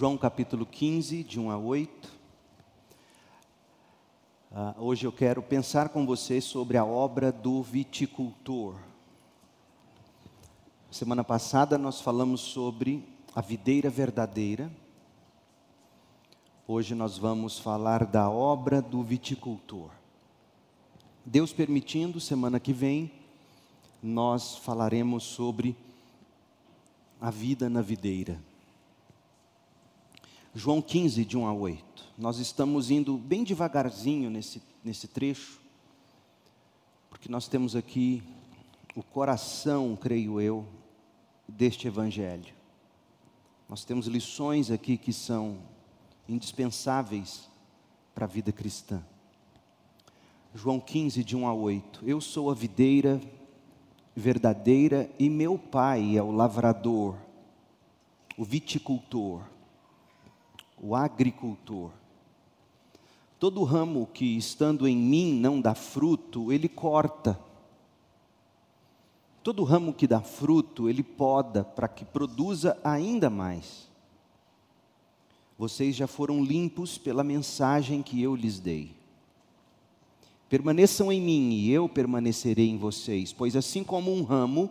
João capítulo 15, de 1 a 8. Ah, hoje eu quero pensar com vocês sobre a obra do viticultor. Semana passada nós falamos sobre a videira verdadeira. Hoje nós vamos falar da obra do viticultor. Deus permitindo, semana que vem, nós falaremos sobre a vida na videira. João 15, de 1 a 8. Nós estamos indo bem devagarzinho nesse, nesse trecho, porque nós temos aqui o coração, creio eu, deste Evangelho. Nós temos lições aqui que são indispensáveis para a vida cristã. João 15, de 1 a 8. Eu sou a videira verdadeira e meu pai é o lavrador, o viticultor o agricultor. Todo ramo que estando em mim não dá fruto, ele corta. Todo ramo que dá fruto, ele poda para que produza ainda mais. Vocês já foram limpos pela mensagem que eu lhes dei. Permaneçam em mim e eu permanecerei em vocês, pois assim como um ramo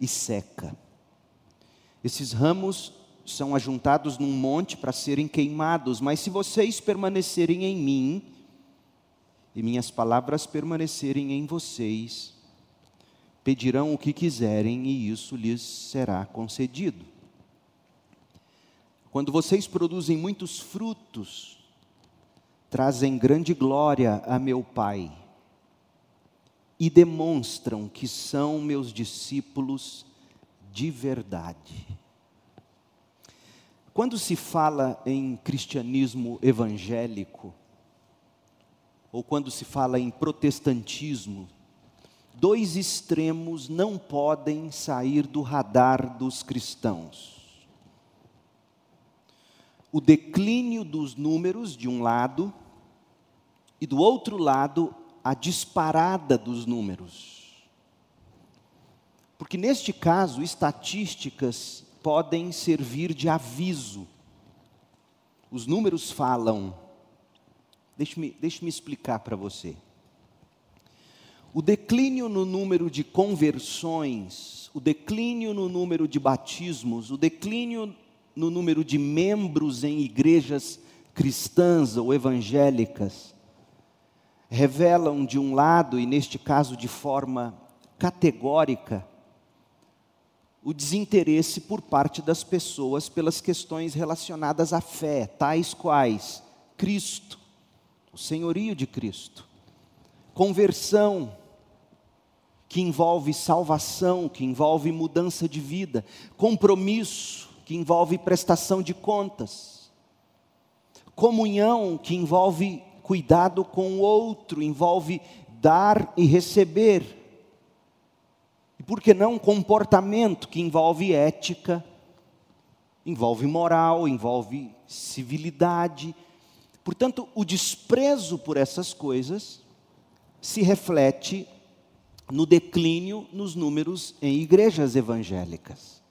e seca. Esses ramos são ajuntados num monte para serem queimados, mas se vocês permanecerem em mim, e minhas palavras permanecerem em vocês, pedirão o que quiserem e isso lhes será concedido. Quando vocês produzem muitos frutos, trazem grande glória a meu Pai e demonstram que são meus discípulos de verdade. Quando se fala em cristianismo evangélico, ou quando se fala em protestantismo, dois extremos não podem sair do radar dos cristãos. O declínio dos números, de um lado, e do outro lado, a disparada dos números. Porque neste caso, estatísticas podem servir de aviso. Os números falam. Deixe-me deixe explicar para você. O declínio no número de conversões, o declínio no número de batismos, o declínio no número de membros em igrejas cristãs ou evangélicas, revelam, de um lado, e neste caso de forma categórica, o desinteresse por parte das pessoas pelas questões relacionadas à fé, tais quais Cristo, o senhorio de Cristo, conversão, que envolve salvação, que envolve mudança de vida, compromisso, que envolve prestação de contas, comunhão, que envolve Cuidado com o outro envolve dar e receber. E por que não comportamento que envolve ética, envolve moral, envolve civilidade. Portanto, o desprezo por essas coisas se reflete no declínio nos números em igrejas evangélicas.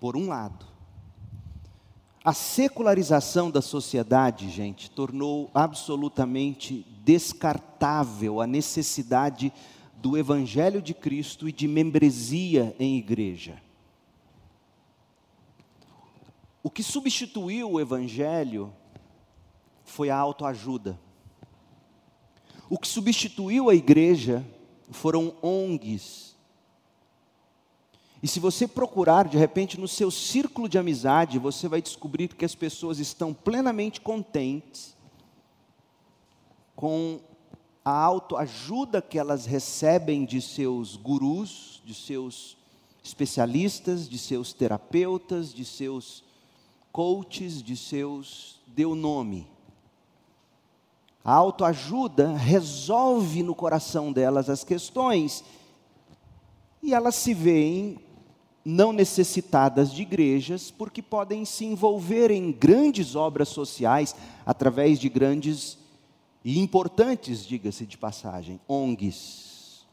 Por um lado. A secularização da sociedade, gente, tornou absolutamente descartável a necessidade do Evangelho de Cristo e de membresia em igreja. O que substituiu o Evangelho foi a autoajuda. O que substituiu a igreja foram ONGs, e se você procurar, de repente, no seu círculo de amizade, você vai descobrir que as pessoas estão plenamente contentes com a autoajuda que elas recebem de seus gurus, de seus especialistas, de seus terapeutas, de seus coaches, de seus deu nome. A autoajuda resolve no coração delas as questões e elas se veem não necessitadas de igrejas, porque podem se envolver em grandes obras sociais através de grandes e importantes, diga-se de passagem, ONGs,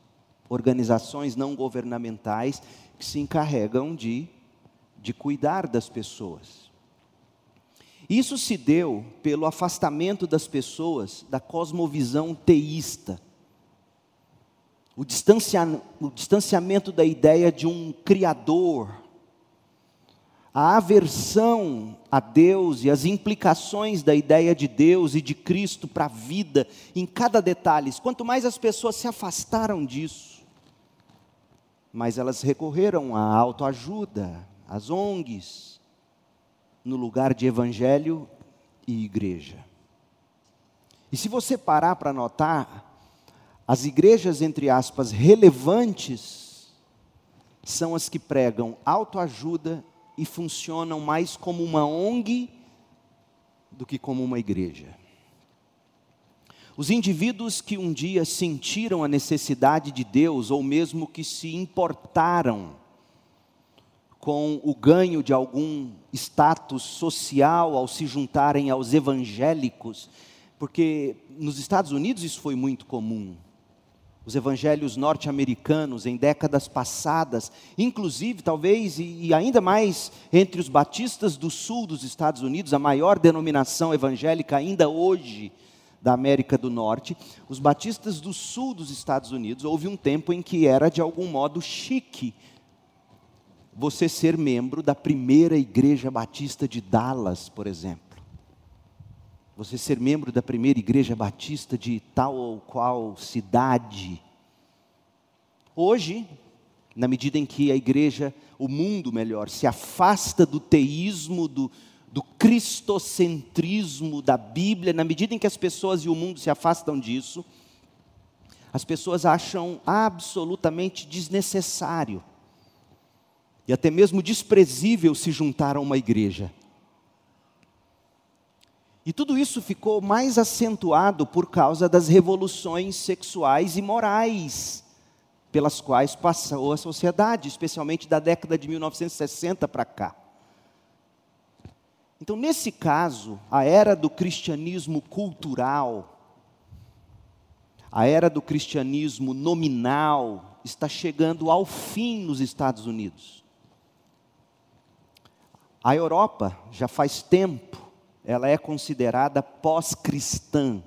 organizações não governamentais que se encarregam de, de cuidar das pessoas. Isso se deu pelo afastamento das pessoas da cosmovisão teísta. O, distancia, o distanciamento da ideia de um Criador, a aversão a Deus e as implicações da ideia de Deus e de Cristo para a vida, em cada detalhe. Quanto mais as pessoas se afastaram disso, mais elas recorreram à autoajuda, às ONGs, no lugar de evangelho e igreja. E se você parar para notar, as igrejas, entre aspas, relevantes, são as que pregam autoajuda e funcionam mais como uma ONG do que como uma igreja. Os indivíduos que um dia sentiram a necessidade de Deus, ou mesmo que se importaram com o ganho de algum status social ao se juntarem aos evangélicos, porque nos Estados Unidos isso foi muito comum. Os evangelhos norte-americanos em décadas passadas, inclusive talvez e ainda mais entre os batistas do sul dos Estados Unidos, a maior denominação evangélica ainda hoje da América do Norte, os batistas do sul dos Estados Unidos, houve um tempo em que era de algum modo chique você ser membro da primeira igreja batista de Dallas, por exemplo. Você ser membro da primeira igreja batista de tal ou qual cidade. Hoje, na medida em que a igreja, o mundo melhor, se afasta do teísmo, do, do cristocentrismo da Bíblia, na medida em que as pessoas e o mundo se afastam disso, as pessoas acham absolutamente desnecessário e até mesmo desprezível se juntar a uma igreja. E tudo isso ficou mais acentuado por causa das revoluções sexuais e morais pelas quais passou a sociedade, especialmente da década de 1960 para cá. Então, nesse caso, a era do cristianismo cultural, a era do cristianismo nominal, está chegando ao fim nos Estados Unidos. A Europa, já faz tempo, ela é considerada pós-cristã.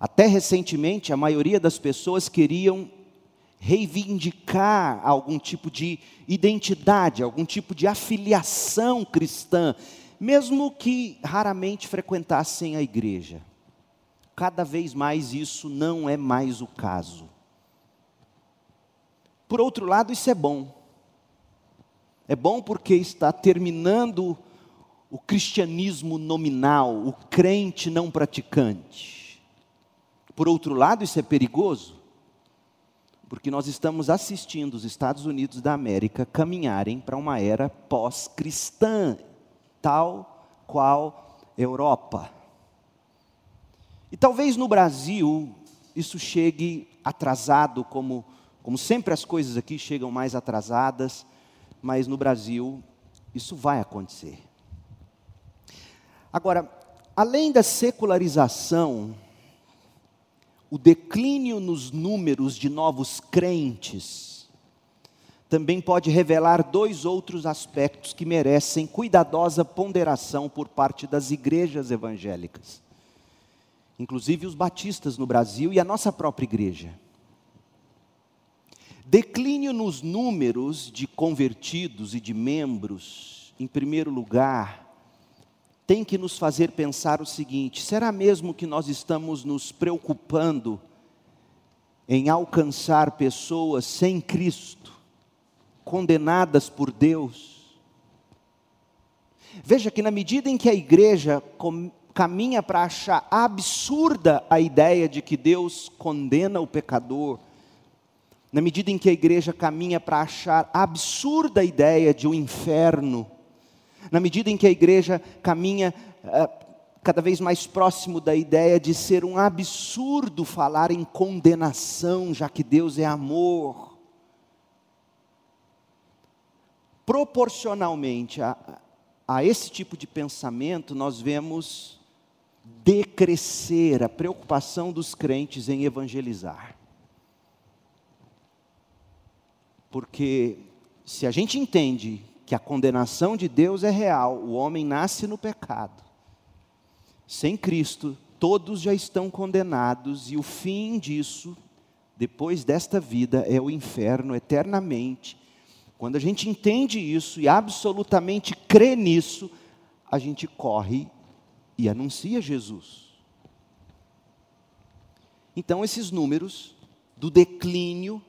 Até recentemente, a maioria das pessoas queriam reivindicar algum tipo de identidade, algum tipo de afiliação cristã, mesmo que raramente frequentassem a igreja. Cada vez mais isso não é mais o caso. Por outro lado, isso é bom. É bom porque está terminando o cristianismo nominal, o crente não praticante. Por outro lado, isso é perigoso, porque nós estamos assistindo os Estados Unidos da América caminharem para uma era pós-cristã, tal qual Europa. E talvez no Brasil isso chegue atrasado, como, como sempre as coisas aqui chegam mais atrasadas mas no Brasil isso vai acontecer. Agora, além da secularização, o declínio nos números de novos crentes também pode revelar dois outros aspectos que merecem cuidadosa ponderação por parte das igrejas evangélicas, inclusive os batistas no Brasil e a nossa própria igreja. Declínio nos números de convertidos e de membros, em primeiro lugar, tem que nos fazer pensar o seguinte: será mesmo que nós estamos nos preocupando em alcançar pessoas sem Cristo, condenadas por Deus? Veja que na medida em que a igreja caminha para achar absurda a ideia de que Deus condena o pecador, na medida em que a igreja caminha para achar absurda a ideia de um inferno, na medida em que a igreja caminha uh, cada vez mais próximo da ideia de ser um absurdo falar em condenação, já que Deus é amor. Proporcionalmente a, a esse tipo de pensamento, nós vemos decrescer a preocupação dos crentes em evangelizar. Porque se a gente entende que a condenação de Deus é real, o homem nasce no pecado. Sem Cristo, todos já estão condenados e o fim disso, depois desta vida, é o inferno eternamente. Quando a gente entende isso e absolutamente crê nisso, a gente corre e anuncia Jesus. Então, esses números do declínio,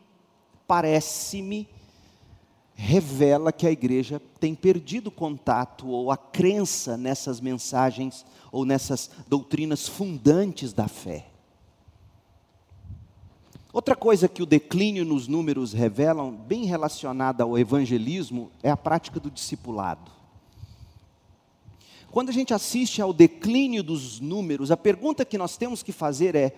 parece-me, revela que a igreja tem perdido contato ou a crença nessas mensagens ou nessas doutrinas fundantes da fé. Outra coisa que o declínio nos números revelam, bem relacionada ao evangelismo, é a prática do discipulado. Quando a gente assiste ao declínio dos números, a pergunta que nós temos que fazer é: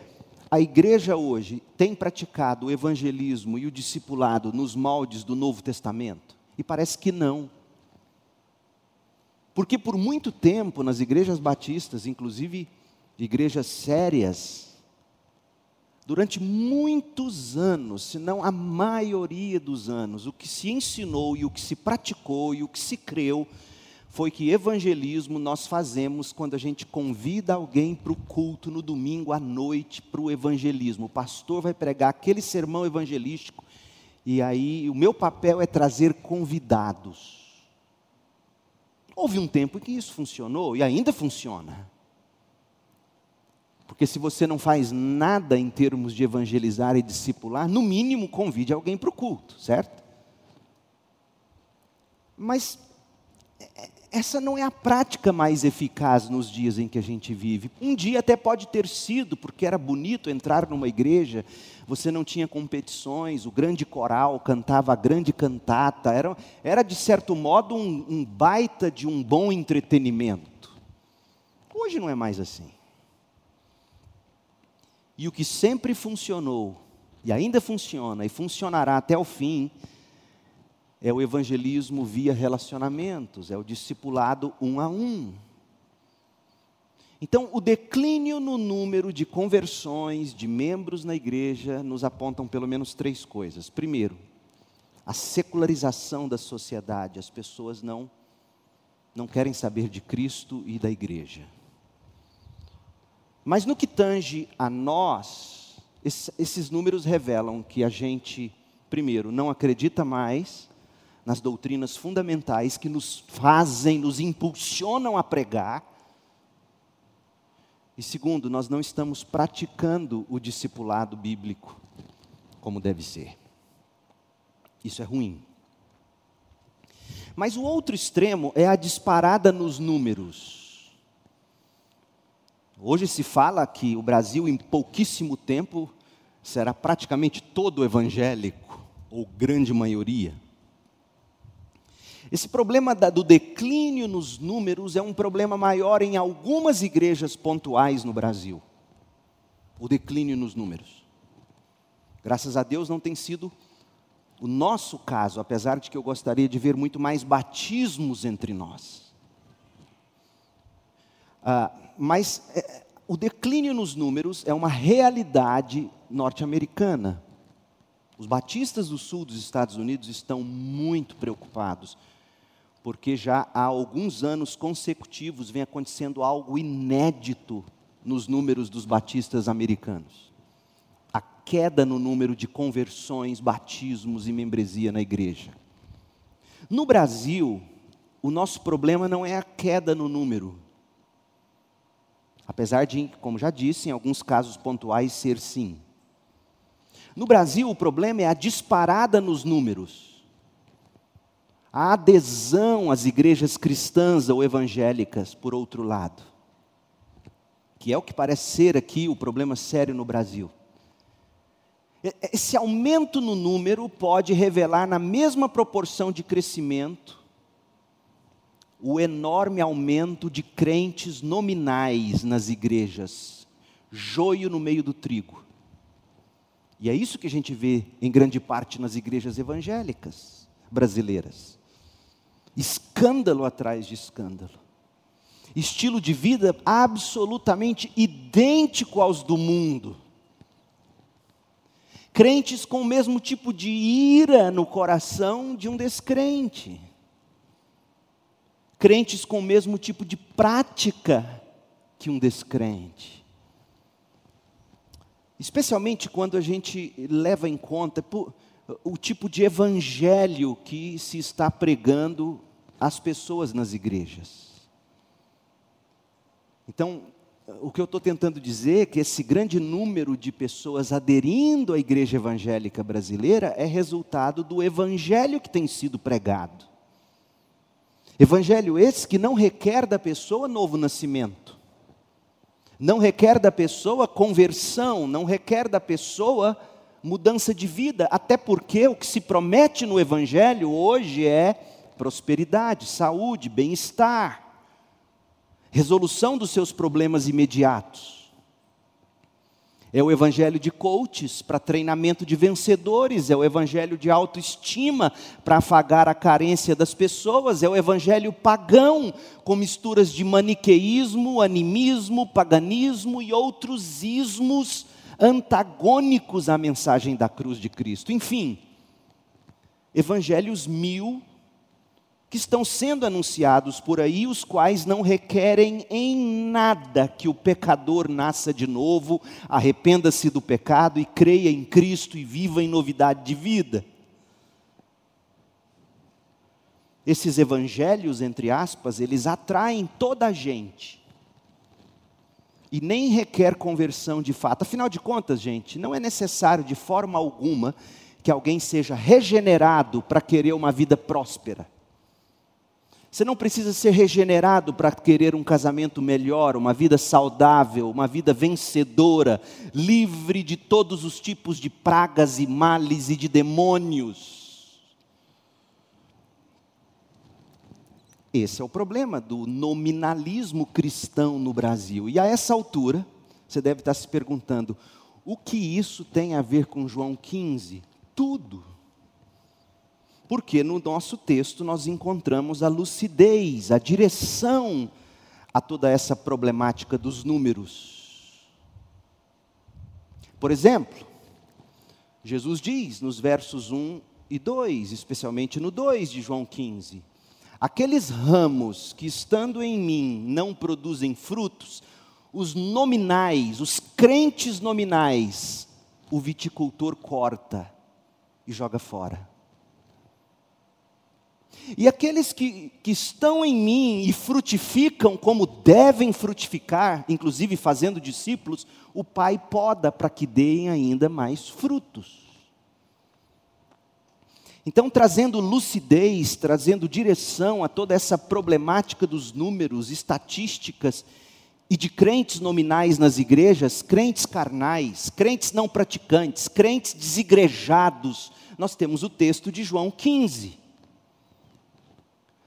a igreja hoje tem praticado o evangelismo e o discipulado nos moldes do Novo Testamento? E parece que não. Porque por muito tempo, nas igrejas batistas, inclusive igrejas sérias, durante muitos anos, se não a maioria dos anos, o que se ensinou e o que se praticou e o que se creu foi que evangelismo nós fazemos quando a gente convida alguém para o culto no domingo à noite para o evangelismo. O pastor vai pregar aquele sermão evangelístico e aí o meu papel é trazer convidados. Houve um tempo em que isso funcionou e ainda funciona. Porque se você não faz nada em termos de evangelizar e discipular, no mínimo convide alguém para o culto, certo? Mas essa não é a prática mais eficaz nos dias em que a gente vive. Um dia até pode ter sido, porque era bonito entrar numa igreja, você não tinha competições, o grande coral cantava a grande cantata, era, era de certo modo um, um baita de um bom entretenimento. Hoje não é mais assim. E o que sempre funcionou, e ainda funciona, e funcionará até o fim, é o evangelismo via relacionamentos, é o discipulado um a um. Então, o declínio no número de conversões de membros na igreja nos apontam pelo menos três coisas. Primeiro, a secularização da sociedade, as pessoas não não querem saber de Cristo e da igreja. Mas no que tange a nós, esses números revelam que a gente, primeiro, não acredita mais nas doutrinas fundamentais que nos fazem, nos impulsionam a pregar. E segundo, nós não estamos praticando o discipulado bíblico como deve ser. Isso é ruim. Mas o outro extremo é a disparada nos números. Hoje se fala que o Brasil, em pouquíssimo tempo, será praticamente todo evangélico, ou grande maioria. Esse problema do declínio nos números é um problema maior em algumas igrejas pontuais no Brasil. O declínio nos números. Graças a Deus não tem sido o nosso caso, apesar de que eu gostaria de ver muito mais batismos entre nós. Ah, mas é, o declínio nos números é uma realidade norte-americana. Os batistas do sul dos Estados Unidos estão muito preocupados porque já há alguns anos consecutivos vem acontecendo algo inédito nos números dos batistas americanos. A queda no número de conversões, batismos e membresia na igreja. No Brasil, o nosso problema não é a queda no número. Apesar de, como já disse, em alguns casos pontuais ser sim. No Brasil, o problema é a disparada nos números a adesão às igrejas cristãs ou evangélicas, por outro lado, que é o que parece ser aqui o problema sério no Brasil. Esse aumento no número pode revelar, na mesma proporção de crescimento, o enorme aumento de crentes nominais nas igrejas, joio no meio do trigo. E é isso que a gente vê em grande parte nas igrejas evangélicas brasileiras. Escândalo atrás de escândalo. Estilo de vida absolutamente idêntico aos do mundo crentes com o mesmo tipo de ira no coração de um descrente, crentes com o mesmo tipo de prática que um descrente. Especialmente quando a gente leva em conta o tipo de evangelho que se está pregando às pessoas nas igrejas. Então, o que eu estou tentando dizer é que esse grande número de pessoas aderindo à igreja evangélica brasileira é resultado do evangelho que tem sido pregado. Evangelho esse que não requer da pessoa novo nascimento, não requer da pessoa conversão, não requer da pessoa mudança de vida, até porque o que se promete no Evangelho hoje é prosperidade, saúde, bem-estar resolução dos seus problemas imediatos. É o evangelho de coaches para treinamento de vencedores, é o evangelho de autoestima para afagar a carência das pessoas, é o evangelho pagão com misturas de maniqueísmo, animismo, paganismo e outros ismos antagônicos à mensagem da cruz de Cristo. Enfim, evangelhos mil que estão sendo anunciados por aí, os quais não requerem em nada que o pecador nasça de novo, arrependa-se do pecado e creia em Cristo e viva em novidade de vida. Esses evangelhos, entre aspas, eles atraem toda a gente. E nem requer conversão de fato. Afinal de contas, gente, não é necessário de forma alguma que alguém seja regenerado para querer uma vida próspera. Você não precisa ser regenerado para querer um casamento melhor, uma vida saudável, uma vida vencedora, livre de todos os tipos de pragas e males e de demônios. Esse é o problema do nominalismo cristão no Brasil. E a essa altura, você deve estar se perguntando: o que isso tem a ver com João 15? Tudo porque no nosso texto nós encontramos a lucidez, a direção a toda essa problemática dos números. Por exemplo, Jesus diz nos versos 1 e 2, especialmente no 2 de João 15: Aqueles ramos que estando em mim não produzem frutos, os nominais, os crentes nominais, o viticultor corta e joga fora. E aqueles que, que estão em mim e frutificam como devem frutificar, inclusive fazendo discípulos, o Pai poda para que deem ainda mais frutos. Então, trazendo lucidez, trazendo direção a toda essa problemática dos números, estatísticas e de crentes nominais nas igrejas, crentes carnais, crentes não praticantes, crentes desigrejados, nós temos o texto de João 15.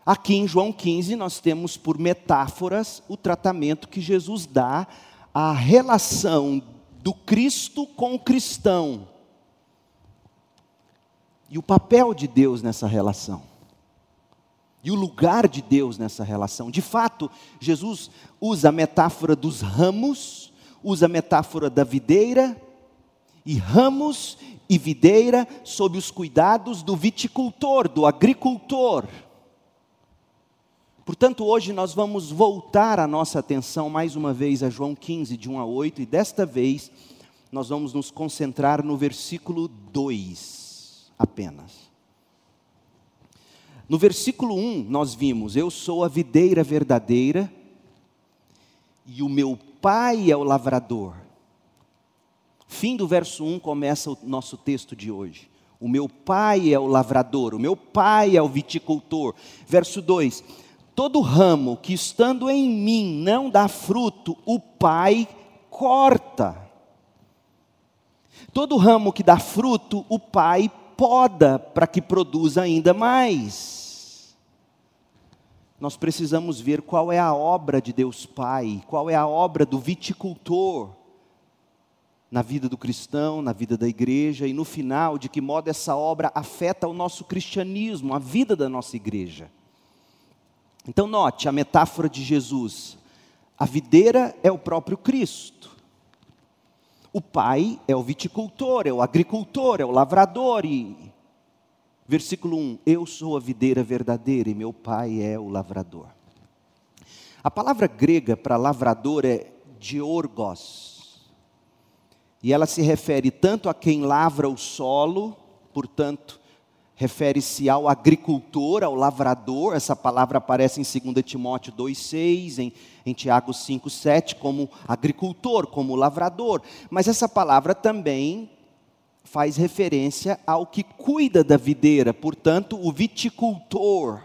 Aqui em João 15, nós temos por metáforas o tratamento que Jesus dá à relação do Cristo com o cristão e o papel de Deus nessa relação. E o lugar de Deus nessa relação. De fato, Jesus usa a metáfora dos ramos, usa a metáfora da videira, e ramos e videira sob os cuidados do viticultor, do agricultor. Portanto, hoje nós vamos voltar a nossa atenção mais uma vez a João 15, de 1 a 8, e desta vez nós vamos nos concentrar no versículo 2 apenas. No versículo 1, nós vimos: Eu sou a videira verdadeira e o meu pai é o lavrador. Fim do verso 1 começa o nosso texto de hoje. O meu pai é o lavrador, o meu pai é o viticultor. Verso 2: Todo ramo que estando em mim não dá fruto, o Pai corta. Todo ramo que dá fruto, o Pai poda para que produza ainda mais. Nós precisamos ver qual é a obra de Deus Pai, qual é a obra do viticultor na vida do cristão, na vida da igreja e no final, de que modo essa obra afeta o nosso cristianismo, a vida da nossa igreja. Então, note a metáfora de Jesus: a videira é o próprio Cristo. O pai é o viticultor, é o agricultor, é o lavrador. E, versículo 1: Eu sou a videira verdadeira e meu pai é o lavrador. A palavra grega para lavrador é diorgos. E ela se refere tanto a quem lavra o solo, portanto, refere-se ao agricultor, ao lavrador. Essa palavra aparece em 2 Timóteo 2,6, em, em Tiago 5,7, como agricultor, como lavrador. Mas essa palavra também faz referência ao que cuida da videira, portanto, o viticultor.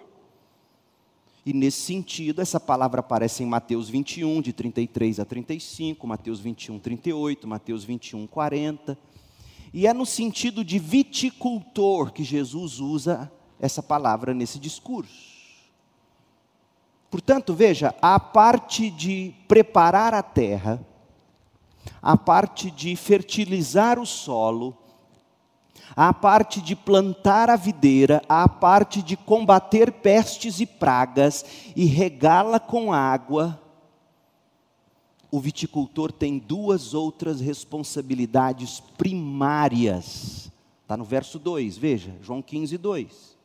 E nesse sentido, essa palavra aparece em Mateus 21, de 33 a 35, Mateus 21, 38, Mateus 21, 40. E é no sentido de viticultor que Jesus usa essa palavra nesse discurso. Portanto, veja, a parte de preparar a terra, a parte de fertilizar o solo, a parte de plantar a videira, a parte de combater pestes e pragas e regá-la com água, o viticultor tem duas outras responsabilidades primárias. Está no verso 2, veja, João 15, 2.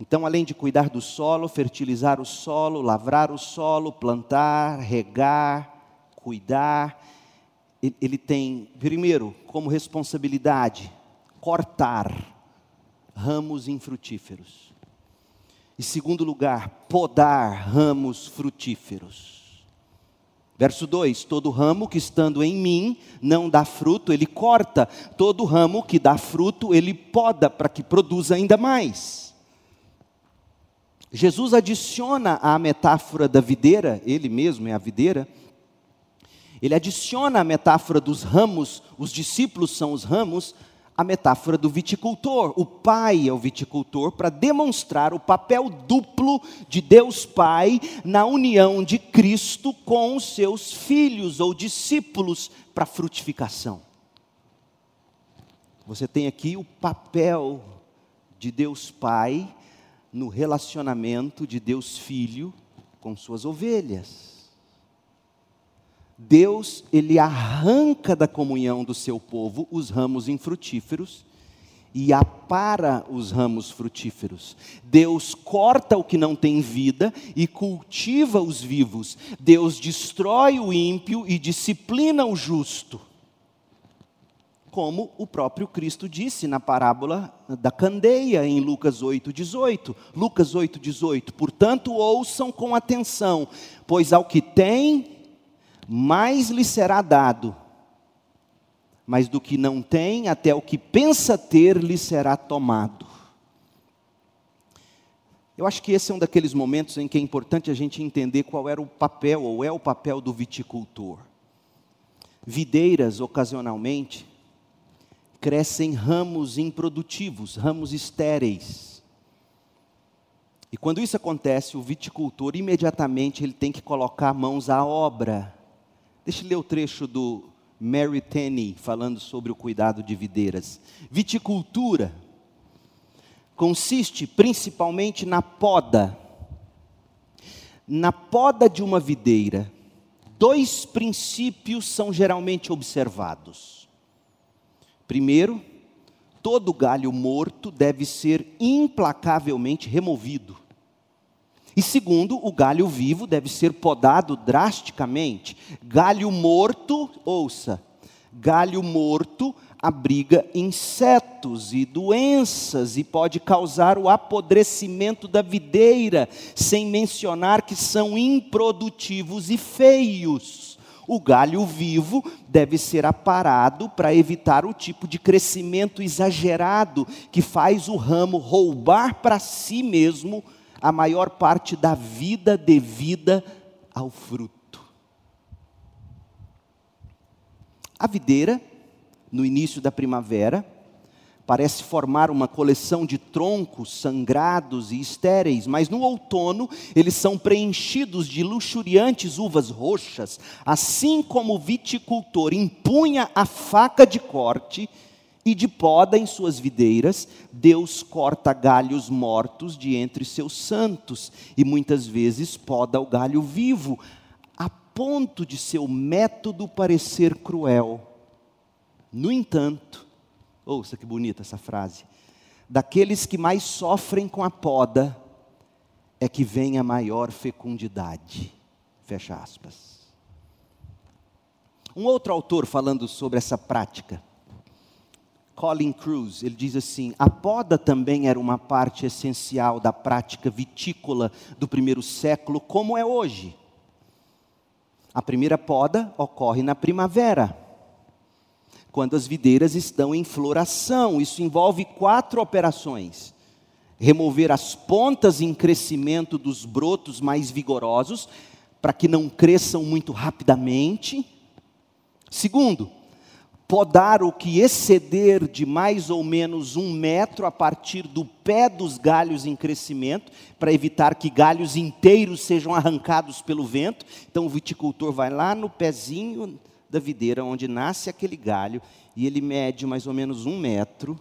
Então, além de cuidar do solo, fertilizar o solo, lavrar o solo, plantar, regar, cuidar, ele tem, primeiro, como responsabilidade, cortar ramos infrutíferos. E segundo lugar, podar ramos frutíferos. Verso 2: Todo ramo que estando em mim não dá fruto, ele corta, todo ramo que dá fruto, ele poda para que produza ainda mais. Jesus adiciona à metáfora da videira, ele mesmo é a videira, ele adiciona a metáfora dos ramos, os discípulos são os ramos, a metáfora do viticultor. O pai é o viticultor para demonstrar o papel duplo de Deus Pai na união de Cristo com os seus filhos ou discípulos para frutificação. Você tem aqui o papel de Deus Pai no relacionamento de Deus Filho com suas ovelhas. Deus, ele arranca da comunhão do seu povo os ramos infrutíferos e apara os ramos frutíferos. Deus corta o que não tem vida e cultiva os vivos. Deus destrói o ímpio e disciplina o justo. Como o próprio Cristo disse na parábola da candeia em Lucas 8:18. Lucas 8:18. Portanto, ouçam com atenção, pois ao que tem mais lhe será dado, mas do que não tem, até o que pensa ter lhe será tomado. Eu acho que esse é um daqueles momentos em que é importante a gente entender qual era o papel, ou é o papel do viticultor. Videiras, ocasionalmente, crescem ramos improdutivos, ramos estéreis. E quando isso acontece, o viticultor imediatamente ele tem que colocar mãos à obra Deixa eu ler o trecho do Mary Tenney falando sobre o cuidado de videiras. Viticultura consiste principalmente na poda. Na poda de uma videira, dois princípios são geralmente observados. Primeiro, todo galho morto deve ser implacavelmente removido. E segundo, o galho vivo deve ser podado drasticamente. Galho morto, ouça, galho morto abriga insetos e doenças e pode causar o apodrecimento da videira, sem mencionar que são improdutivos e feios. O galho vivo deve ser aparado para evitar o tipo de crescimento exagerado que faz o ramo roubar para si mesmo a maior parte da vida devida ao fruto. A videira no início da primavera, parece formar uma coleção de troncos sangrados e estéreis, mas no outono eles são preenchidos de luxuriantes uvas roxas, assim como o viticultor empunha a faca de corte e de poda em suas videiras, Deus corta galhos mortos de entre seus santos e muitas vezes poda o galho vivo, a ponto de seu método parecer cruel. No entanto, ouça que bonita essa frase, daqueles que mais sofrem com a poda é que vem a maior fecundidade. Fecha aspas. Um outro autor falando sobre essa prática, Colin Cruz, ele diz assim: a poda também era uma parte essencial da prática vitícola do primeiro século, como é hoje. A primeira poda ocorre na primavera, quando as videiras estão em floração. Isso envolve quatro operações: remover as pontas em crescimento dos brotos mais vigorosos, para que não cresçam muito rapidamente. Segundo, podar o que exceder de mais ou menos um metro a partir do pé dos galhos em crescimento, para evitar que galhos inteiros sejam arrancados pelo vento. Então o viticultor vai lá no pezinho da videira onde nasce aquele galho e ele mede mais ou menos um metro.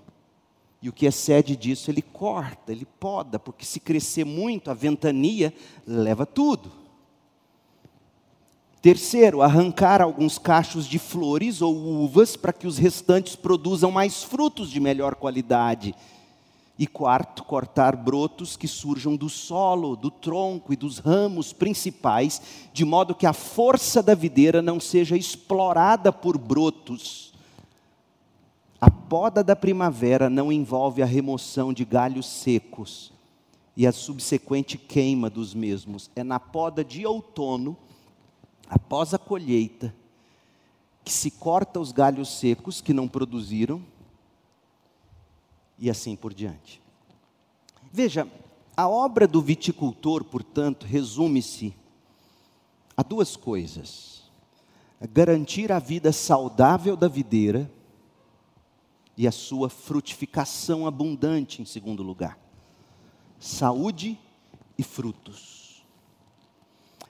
E o que excede disso ele corta, ele poda, porque se crescer muito, a ventania leva tudo. Terceiro, arrancar alguns cachos de flores ou uvas para que os restantes produzam mais frutos de melhor qualidade. E quarto, cortar brotos que surjam do solo, do tronco e dos ramos principais, de modo que a força da videira não seja explorada por brotos. A poda da primavera não envolve a remoção de galhos secos e a subsequente queima dos mesmos. É na poda de outono após a colheita, que se corta os galhos secos que não produziram, e assim por diante. Veja, a obra do viticultor, portanto, resume-se a duas coisas: garantir a vida saudável da videira e a sua frutificação abundante, em segundo lugar. Saúde e frutos.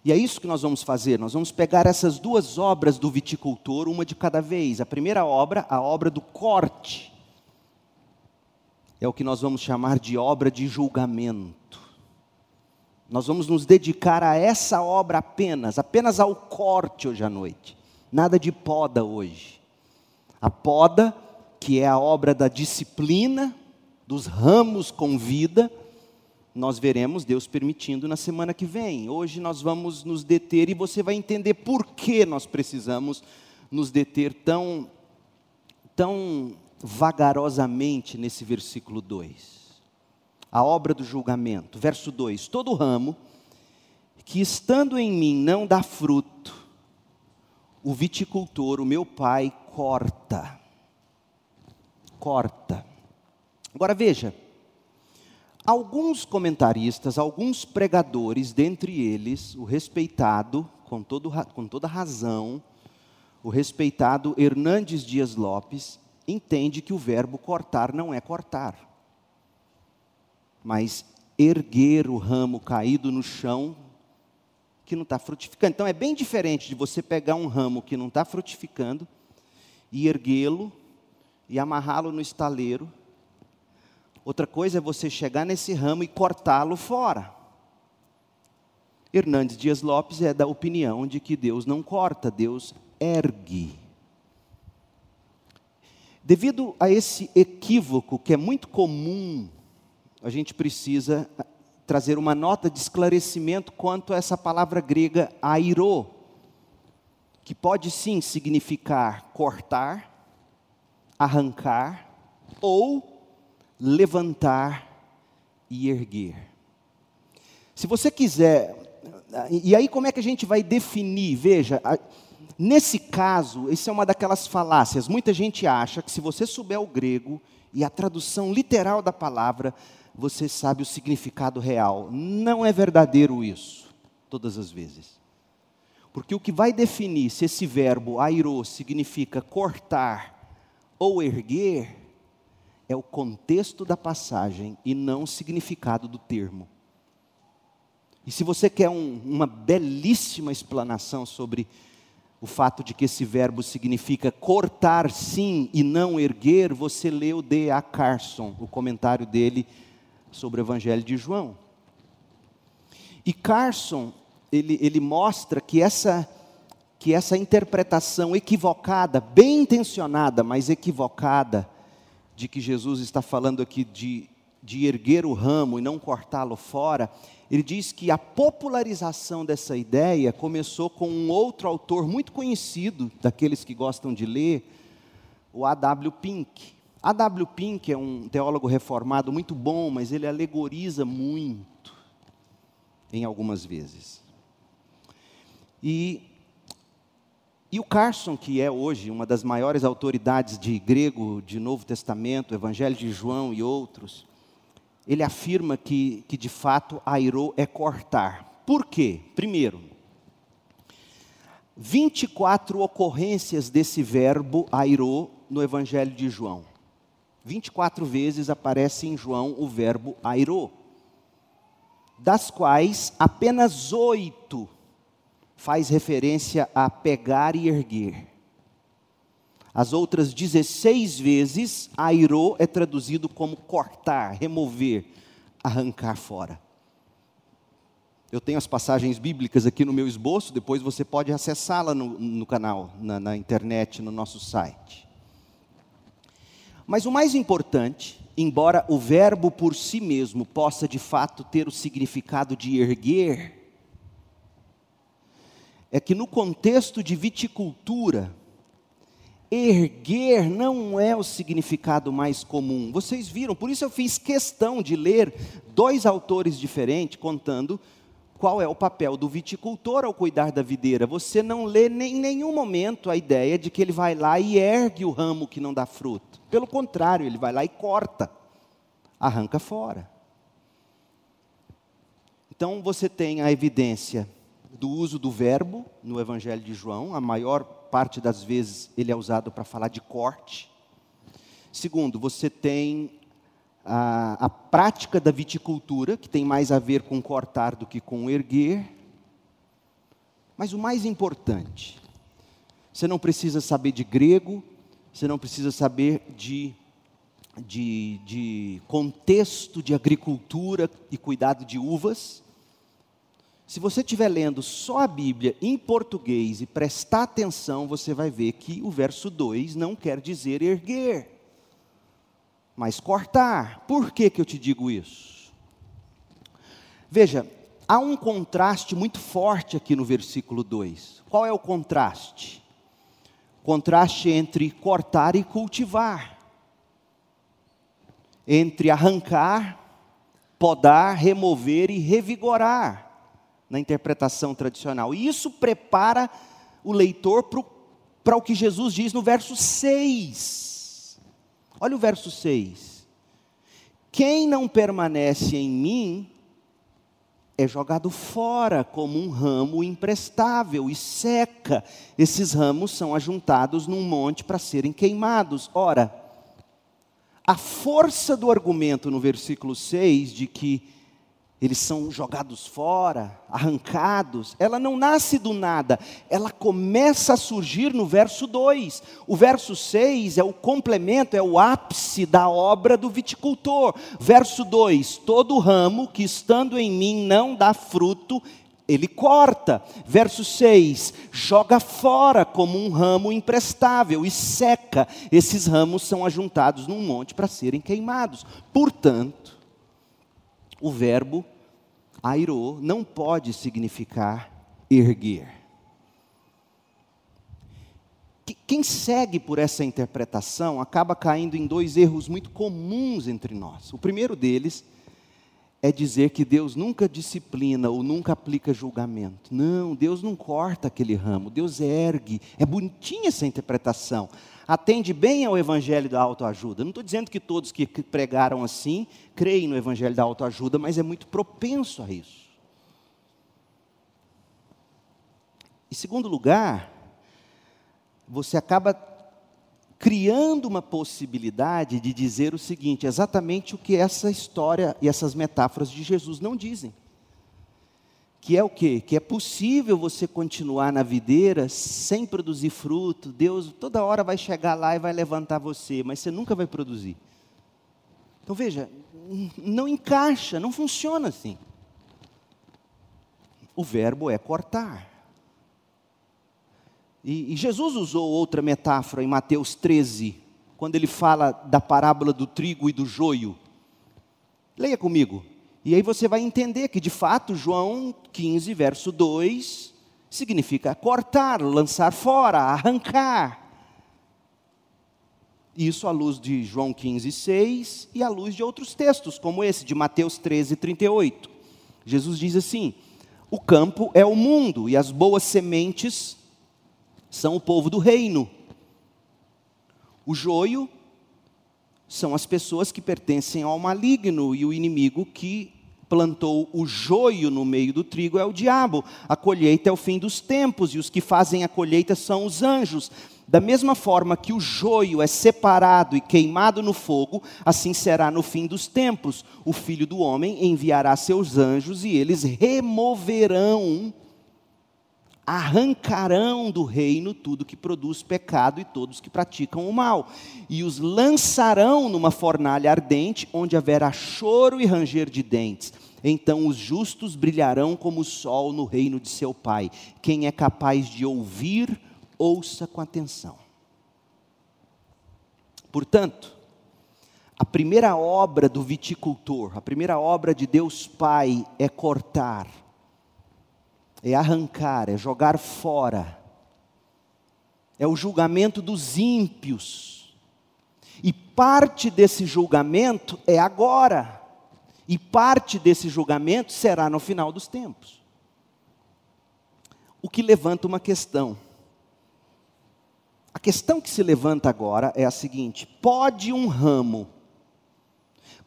E é isso que nós vamos fazer. Nós vamos pegar essas duas obras do viticultor, uma de cada vez. A primeira obra, a obra do corte, é o que nós vamos chamar de obra de julgamento. Nós vamos nos dedicar a essa obra apenas, apenas ao corte hoje à noite. Nada de poda hoje. A poda, que é a obra da disciplina, dos ramos com vida, nós veremos, Deus permitindo, na semana que vem. Hoje nós vamos nos deter e você vai entender por que nós precisamos nos deter tão, tão vagarosamente nesse versículo 2. A obra do julgamento. Verso 2: Todo ramo que estando em mim não dá fruto, o viticultor, o meu pai, corta. Corta. Agora veja, Alguns comentaristas, alguns pregadores, dentre eles o respeitado, com, todo, com toda razão, o respeitado Hernandes Dias Lopes, entende que o verbo cortar não é cortar, mas erguer o ramo caído no chão que não está frutificando. Então é bem diferente de você pegar um ramo que não está frutificando e erguê-lo e amarrá-lo no estaleiro Outra coisa é você chegar nesse ramo e cortá-lo fora. Hernandes Dias Lopes é da opinião de que Deus não corta, Deus ergue. Devido a esse equívoco que é muito comum, a gente precisa trazer uma nota de esclarecimento quanto a essa palavra grega airo, que pode sim significar cortar, arrancar ou levantar e erguer. Se você quiser, e aí como é que a gente vai definir? Veja, nesse caso, isso é uma daquelas falácias. Muita gente acha que se você souber o grego e a tradução literal da palavra, você sabe o significado real. Não é verdadeiro isso, todas as vezes. Porque o que vai definir se esse verbo airo significa cortar ou erguer é o contexto da passagem e não o significado do termo. E se você quer um, uma belíssima explanação sobre o fato de que esse verbo significa cortar sim e não erguer, você lê o D.A. Carson, o comentário dele sobre o Evangelho de João. E Carson, ele, ele mostra que essa, que essa interpretação equivocada, bem intencionada, mas equivocada, de que Jesus está falando aqui de, de erguer o ramo e não cortá-lo fora, ele diz que a popularização dessa ideia começou com um outro autor muito conhecido, daqueles que gostam de ler, o A.W. Pink. A.W. Pink é um teólogo reformado muito bom, mas ele alegoriza muito, em algumas vezes. E, e o Carson, que é hoje uma das maiores autoridades de grego, de Novo Testamento, Evangelho de João e outros, ele afirma que, que de fato airou é cortar. Por quê? Primeiro, 24 ocorrências desse verbo airou no Evangelho de João. 24 vezes aparece em João o verbo airou, das quais apenas oito faz referência a pegar e erguer. As outras 16 vezes, airô é traduzido como cortar, remover, arrancar fora. Eu tenho as passagens bíblicas aqui no meu esboço, depois você pode acessá-la no, no, canal, na, na internet, no nosso site. Mas o mais importante, embora o verbo por si mesmo possa de fato ter o significado de erguer, é que no contexto de viticultura, erguer não é o significado mais comum. Vocês viram, por isso eu fiz questão de ler dois autores diferentes contando qual é o papel do viticultor ao cuidar da videira. Você não lê em nenhum momento a ideia de que ele vai lá e ergue o ramo que não dá fruto. Pelo contrário, ele vai lá e corta, arranca fora. Então você tem a evidência do uso do verbo no Evangelho de João, a maior parte das vezes ele é usado para falar de corte. Segundo, você tem a, a, prática da viticultura, que tem mais a ver com cortar do que com erguer. Mas o mais importante, você não precisa saber de grego, você não precisa saber de, de, de contexto de agricultura e cuidado de uvas. Se você estiver lendo só a Bíblia em português e prestar atenção, você vai ver que o verso 2 não quer dizer erguer, mas cortar. Por que, que eu te digo isso? Veja, há um contraste muito forte aqui no versículo 2. Qual é o contraste? Contraste entre cortar e cultivar, entre arrancar, podar, remover e revigorar na interpretação tradicional. E isso prepara o leitor para o que Jesus diz no verso 6. Olha o verso 6. Quem não permanece em mim é jogado fora como um ramo imprestável e seca. Esses ramos são ajuntados num monte para serem queimados. Ora, a força do argumento no versículo 6 de que eles são jogados fora, arrancados. Ela não nasce do nada, ela começa a surgir no verso 2. O verso 6 é o complemento, é o ápice da obra do viticultor. Verso 2: Todo ramo que estando em mim não dá fruto, ele corta. Verso 6: joga fora como um ramo imprestável e seca. Esses ramos são ajuntados num monte para serem queimados. Portanto, o verbo airô não pode significar erguer. Quem segue por essa interpretação acaba caindo em dois erros muito comuns entre nós. O primeiro deles é dizer que Deus nunca disciplina ou nunca aplica julgamento. Não, Deus não corta aquele ramo, Deus ergue. É bonitinha essa interpretação atende bem ao evangelho da autoajuda. Não estou dizendo que todos que pregaram assim creem no evangelho da autoajuda, mas é muito propenso a isso. Em segundo lugar, você acaba criando uma possibilidade de dizer o seguinte, exatamente o que essa história e essas metáforas de Jesus não dizem. Que é o quê? Que é possível você continuar na videira sem produzir fruto. Deus toda hora vai chegar lá e vai levantar você, mas você nunca vai produzir. Então veja, não encaixa, não funciona assim. O verbo é cortar. E, e Jesus usou outra metáfora em Mateus 13, quando ele fala da parábola do trigo e do joio. Leia comigo. E aí você vai entender que, de fato, João 15, verso 2, significa cortar, lançar fora, arrancar. Isso à luz de João 15, 6 e à luz de outros textos, como esse de Mateus 13, 38. Jesus diz assim: O campo é o mundo e as boas sementes são o povo do reino. O joio são as pessoas que pertencem ao maligno e o inimigo que plantou o joio no meio do trigo é o diabo. A colheita é o fim dos tempos e os que fazem a colheita são os anjos. Da mesma forma que o joio é separado e queimado no fogo, assim será no fim dos tempos. O filho do homem enviará seus anjos e eles removerão arrancarão do reino tudo que produz pecado e todos que praticam o mal, e os lançarão numa fornalha ardente, onde haverá choro e ranger de dentes. Então os justos brilharão como o sol no reino de seu Pai. Quem é capaz de ouvir, ouça com atenção. Portanto, a primeira obra do viticultor, a primeira obra de Deus Pai é cortar é arrancar, é jogar fora, é o julgamento dos ímpios. E parte desse julgamento é agora, e parte desse julgamento será no final dos tempos. O que levanta uma questão. A questão que se levanta agora é a seguinte: pode um ramo,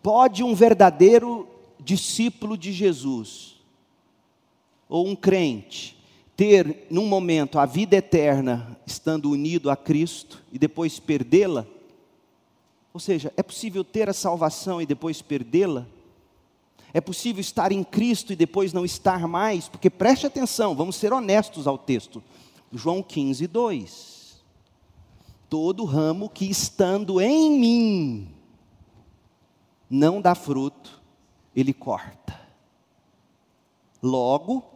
pode um verdadeiro discípulo de Jesus, ou um crente ter, num momento, a vida eterna estando unido a Cristo e depois perdê-la? Ou seja, é possível ter a salvação e depois perdê-la? É possível estar em Cristo e depois não estar mais? Porque preste atenção, vamos ser honestos ao texto. João 15, 2. Todo ramo que estando em mim não dá fruto, ele corta. Logo,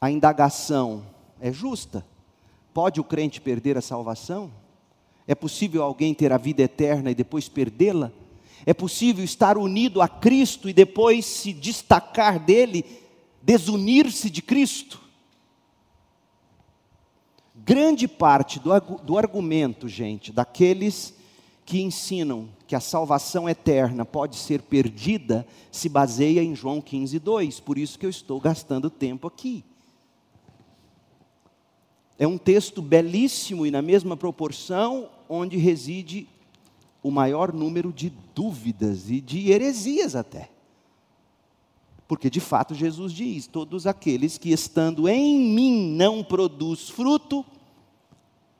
a indagação é justa? Pode o crente perder a salvação? É possível alguém ter a vida eterna e depois perdê-la? É possível estar unido a Cristo e depois se destacar dele, desunir-se de Cristo? Grande parte do, do argumento, gente, daqueles que ensinam que a salvação eterna pode ser perdida, se baseia em João 15, 2. Por isso que eu estou gastando tempo aqui. É um texto belíssimo e na mesma proporção, onde reside o maior número de dúvidas e de heresias até. Porque de fato Jesus diz: todos aqueles que estando em mim não produz fruto,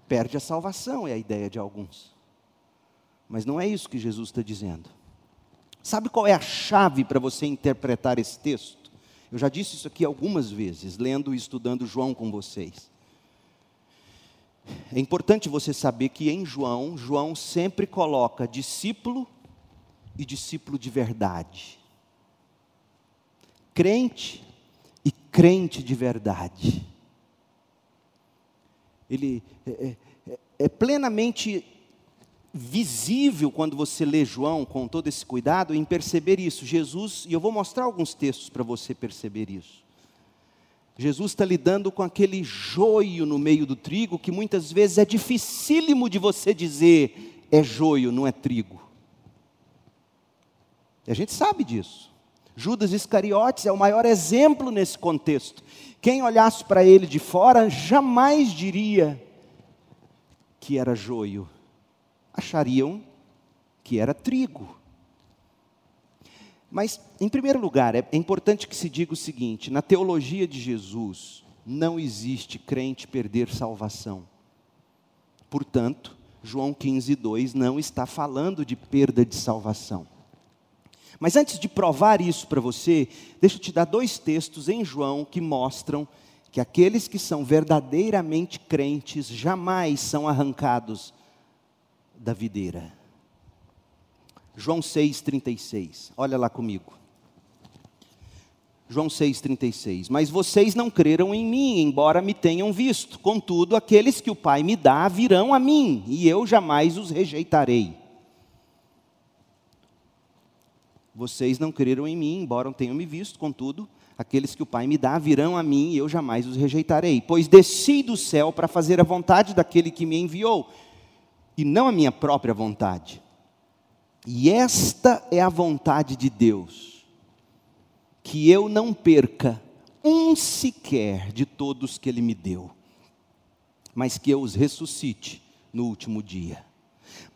perde a salvação, é a ideia de alguns. Mas não é isso que Jesus está dizendo. Sabe qual é a chave para você interpretar esse texto? Eu já disse isso aqui algumas vezes, lendo e estudando João com vocês. É importante você saber que em João, João sempre coloca discípulo e discípulo de verdade. Crente e crente de verdade. Ele é, é, é plenamente visível quando você lê João com todo esse cuidado em perceber isso. Jesus, e eu vou mostrar alguns textos para você perceber isso. Jesus está lidando com aquele joio no meio do trigo, que muitas vezes é dificílimo de você dizer é joio, não é trigo. E a gente sabe disso. Judas Iscariotes é o maior exemplo nesse contexto. Quem olhasse para ele de fora jamais diria que era joio, achariam que era trigo. Mas, em primeiro lugar, é, é importante que se diga o seguinte: na teologia de Jesus, não existe crente perder salvação. Portanto, João 15, 2 não está falando de perda de salvação. Mas antes de provar isso para você, deixa eu te dar dois textos em João que mostram que aqueles que são verdadeiramente crentes jamais são arrancados da videira. João 6,36, olha lá comigo. João 6,36. Mas vocês não creram em mim, embora me tenham visto. Contudo, aqueles que o Pai me dá virão a mim, e eu jamais os rejeitarei. Vocês não creram em mim, embora tenham me visto, contudo, aqueles que o Pai me dá virão a mim, e eu jamais os rejeitarei. Pois desci do céu para fazer a vontade daquele que me enviou, e não a minha própria vontade. E esta é a vontade de Deus que eu não perca um sequer de todos que Ele me deu, mas que eu os ressuscite no último dia.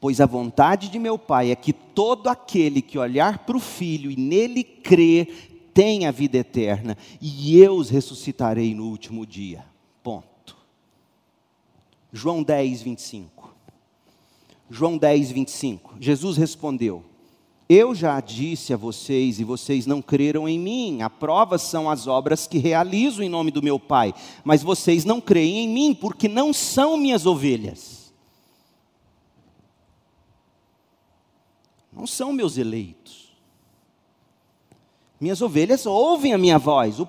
Pois a vontade de meu Pai é que todo aquele que olhar para o Filho e nele crer tenha vida eterna, e eu os ressuscitarei no último dia. Ponto. João 10, 25. João 10, 25. Jesus respondeu: eu já disse a vocês e vocês não creram em mim. A prova são as obras que realizo em nome do meu Pai. Mas vocês não creem em mim porque não são minhas ovelhas. Não são meus eleitos. Minhas ovelhas ouvem a minha voz. O...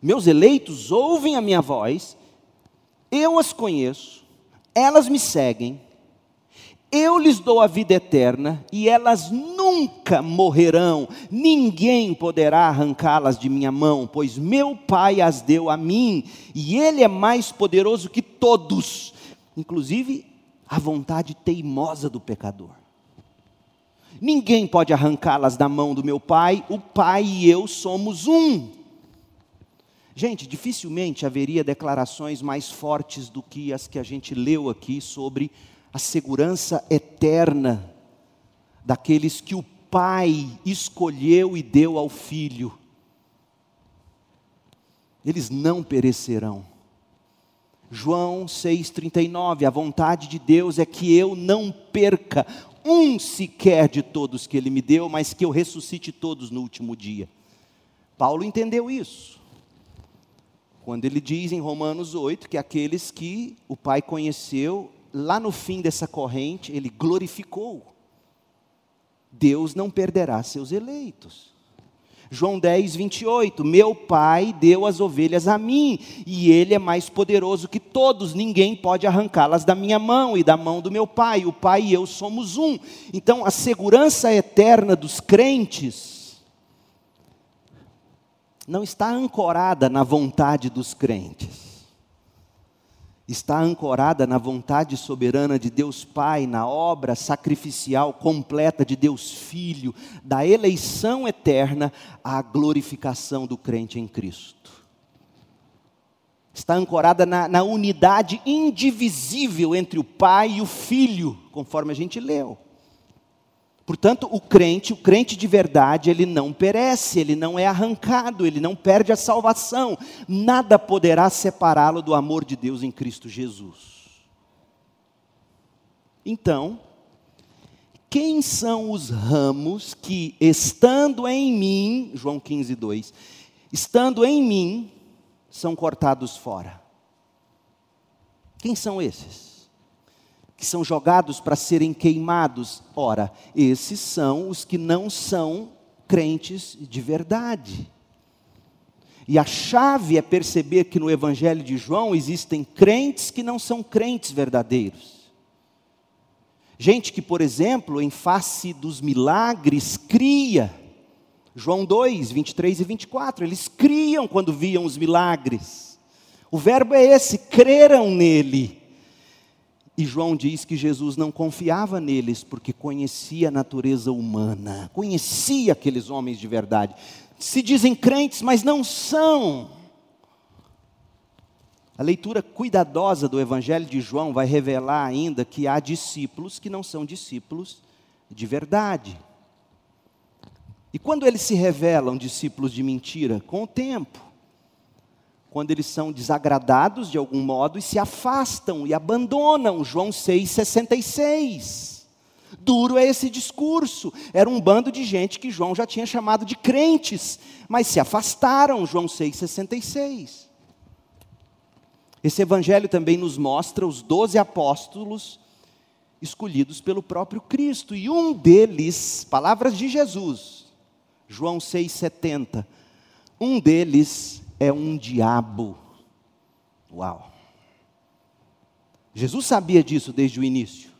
Meus eleitos ouvem a minha voz. Eu as conheço. Elas me seguem eu lhes dou a vida eterna e elas nunca morrerão, ninguém poderá arrancá-las de minha mão, pois meu Pai as deu a mim e Ele é mais poderoso que todos, inclusive a vontade teimosa do pecador. Ninguém pode arrancá-las da mão do meu Pai, o Pai e eu somos um. Gente, dificilmente haveria declarações mais fortes do que as que a gente leu aqui sobre a segurança eterna daqueles que o Pai escolheu e deu ao Filho. Eles não perecerão. João 6,39: A vontade de Deus é que eu não perca um sequer de todos que Ele me deu, mas que eu ressuscite todos no último dia. Paulo entendeu isso. Quando ele diz em Romanos 8 que aqueles que o Pai conheceu, lá no fim dessa corrente, ele glorificou. Deus não perderá seus eleitos. João 10, 28. Meu pai deu as ovelhas a mim, e ele é mais poderoso que todos, ninguém pode arrancá-las da minha mão e da mão do meu pai. O pai e eu somos um. Então, a segurança eterna dos crentes não está ancorada na vontade dos crentes está ancorada na vontade soberana de Deus Pai, na obra sacrificial completa de Deus Filho, da eleição eterna à glorificação do crente em Cristo. Está ancorada na, na unidade indivisível entre o Pai e o Filho, conforme a gente leu. Portanto, o crente, o crente de verdade, ele não perece, ele não é arrancado, ele não perde a salvação. Nada poderá separá-lo do amor de Deus em Cristo Jesus. Então, quem são os ramos que, estando em mim, João 15, 2, estando em mim, são cortados fora? Quem são esses? Que são jogados para serem queimados. Ora, esses são os que não são crentes de verdade. E a chave é perceber que no Evangelho de João existem crentes que não são crentes verdadeiros. Gente que, por exemplo, em face dos milagres, cria. João 2, 23 e 24, eles criam quando viam os milagres. O verbo é esse, creram nele. E João diz que Jesus não confiava neles porque conhecia a natureza humana, conhecia aqueles homens de verdade. Se dizem crentes, mas não são. A leitura cuidadosa do Evangelho de João vai revelar ainda que há discípulos que não são discípulos de verdade. E quando eles se revelam discípulos de mentira? Com o tempo. Quando eles são desagradados de algum modo e se afastam e abandonam. João 6,66. Duro é esse discurso. Era um bando de gente que João já tinha chamado de crentes, mas se afastaram. João 6,66. Esse evangelho também nos mostra os doze apóstolos escolhidos pelo próprio Cristo, e um deles, palavras de Jesus, João 6,70, um deles é um diabo. Uau! Jesus sabia disso desde o início.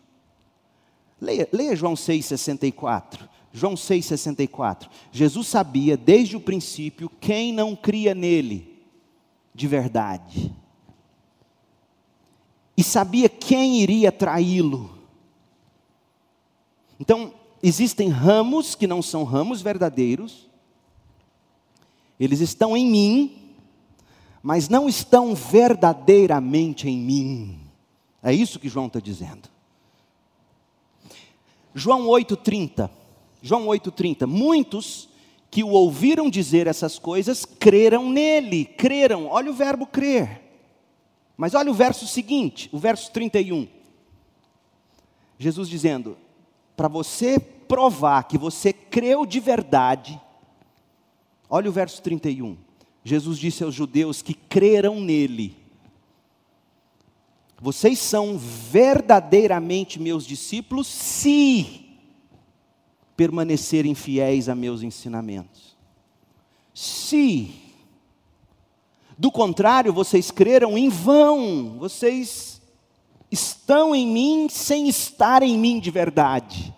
Leia, leia João 6,64. João 6,64. Jesus sabia desde o princípio quem não cria nele de verdade. E sabia quem iria traí-lo. Então, existem ramos que não são ramos verdadeiros, eles estão em mim, mas não estão verdadeiramente em mim. É isso que João está dizendo. João 8,30. João 8,30. Muitos que o ouviram dizer essas coisas creram nele, creram. Olha o verbo crer. Mas olha o verso seguinte, o verso 31. Jesus dizendo: para você provar que você creu de verdade, olha o verso 31. Jesus disse aos judeus que creram nele: Vocês são verdadeiramente meus discípulos se permanecerem fiéis a meus ensinamentos. Se, do contrário, vocês creram em vão, vocês estão em mim sem estar em mim de verdade.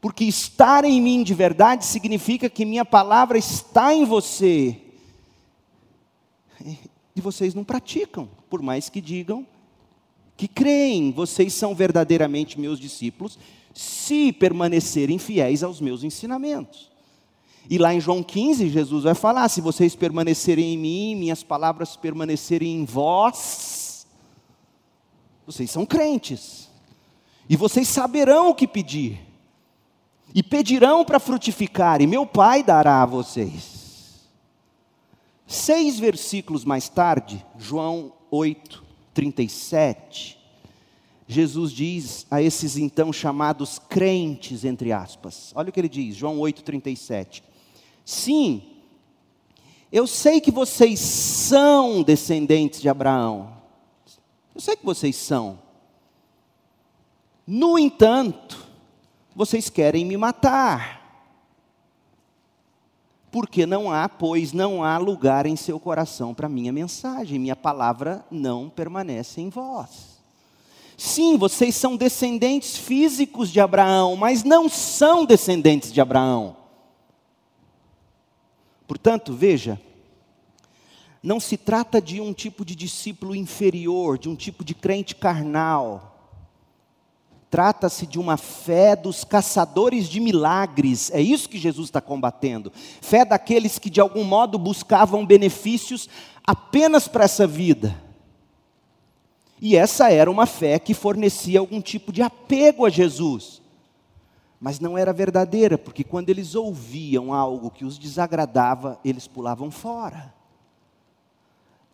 Porque estar em mim de verdade significa que minha palavra está em você. E vocês não praticam, por mais que digam que creem, vocês são verdadeiramente meus discípulos, se permanecerem fiéis aos meus ensinamentos. E lá em João 15, Jesus vai falar: se vocês permanecerem em mim, minhas palavras permanecerem em vós, vocês são crentes, e vocês saberão o que pedir e pedirão para frutificar, e meu Pai dará a vocês. Seis versículos mais tarde, João 8, 37, Jesus diz a esses então chamados crentes, entre aspas, olha o que ele diz, João 8, 37. Sim, eu sei que vocês são descendentes de Abraão, eu sei que vocês são, no entanto, vocês querem me matar. Porque não há, pois não há lugar em seu coração para minha mensagem, minha palavra não permanece em vós. Sim, vocês são descendentes físicos de Abraão, mas não são descendentes de Abraão. Portanto, veja, não se trata de um tipo de discípulo inferior, de um tipo de crente carnal Trata-se de uma fé dos caçadores de milagres, é isso que Jesus está combatendo. Fé daqueles que de algum modo buscavam benefícios apenas para essa vida. E essa era uma fé que fornecia algum tipo de apego a Jesus. Mas não era verdadeira, porque quando eles ouviam algo que os desagradava, eles pulavam fora.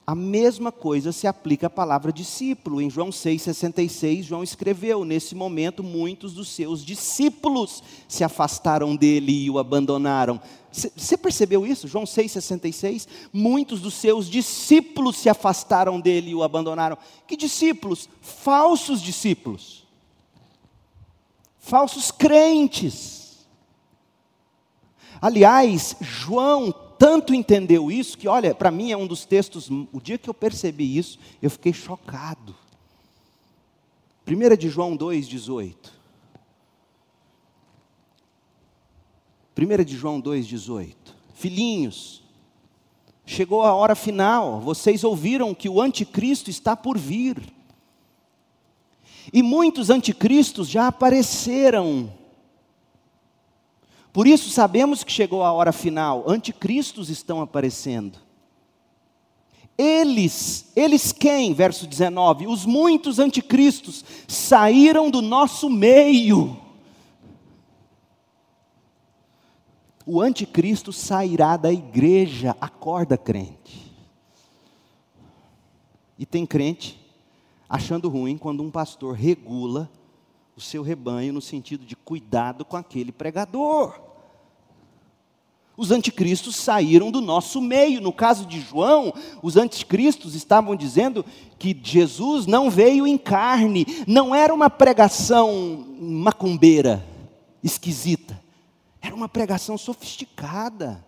A mesma coisa se aplica à palavra discípulo. Em João 6,66, João escreveu: Nesse momento, muitos dos seus discípulos se afastaram dele e o abandonaram. Você percebeu isso? João 6,66. Muitos dos seus discípulos se afastaram dele e o abandonaram. Que discípulos? Falsos discípulos. Falsos crentes. Aliás, João tanto entendeu isso que, olha, para mim é um dos textos, o dia que eu percebi isso, eu fiquei chocado. 1 de João 2,18. 1 de João 2,18. Filhinhos, chegou a hora final, vocês ouviram que o anticristo está por vir. E muitos anticristos já apareceram por isso sabemos que chegou a hora final, anticristos estão aparecendo. Eles, eles quem? Verso 19: os muitos anticristos saíram do nosso meio. O anticristo sairá da igreja, acorda crente. E tem crente achando ruim quando um pastor regula o seu rebanho no sentido de cuidado com aquele pregador. Os anticristos saíram do nosso meio. No caso de João, os anticristos estavam dizendo que Jesus não veio em carne, não era uma pregação macumbeira, esquisita. Era uma pregação sofisticada,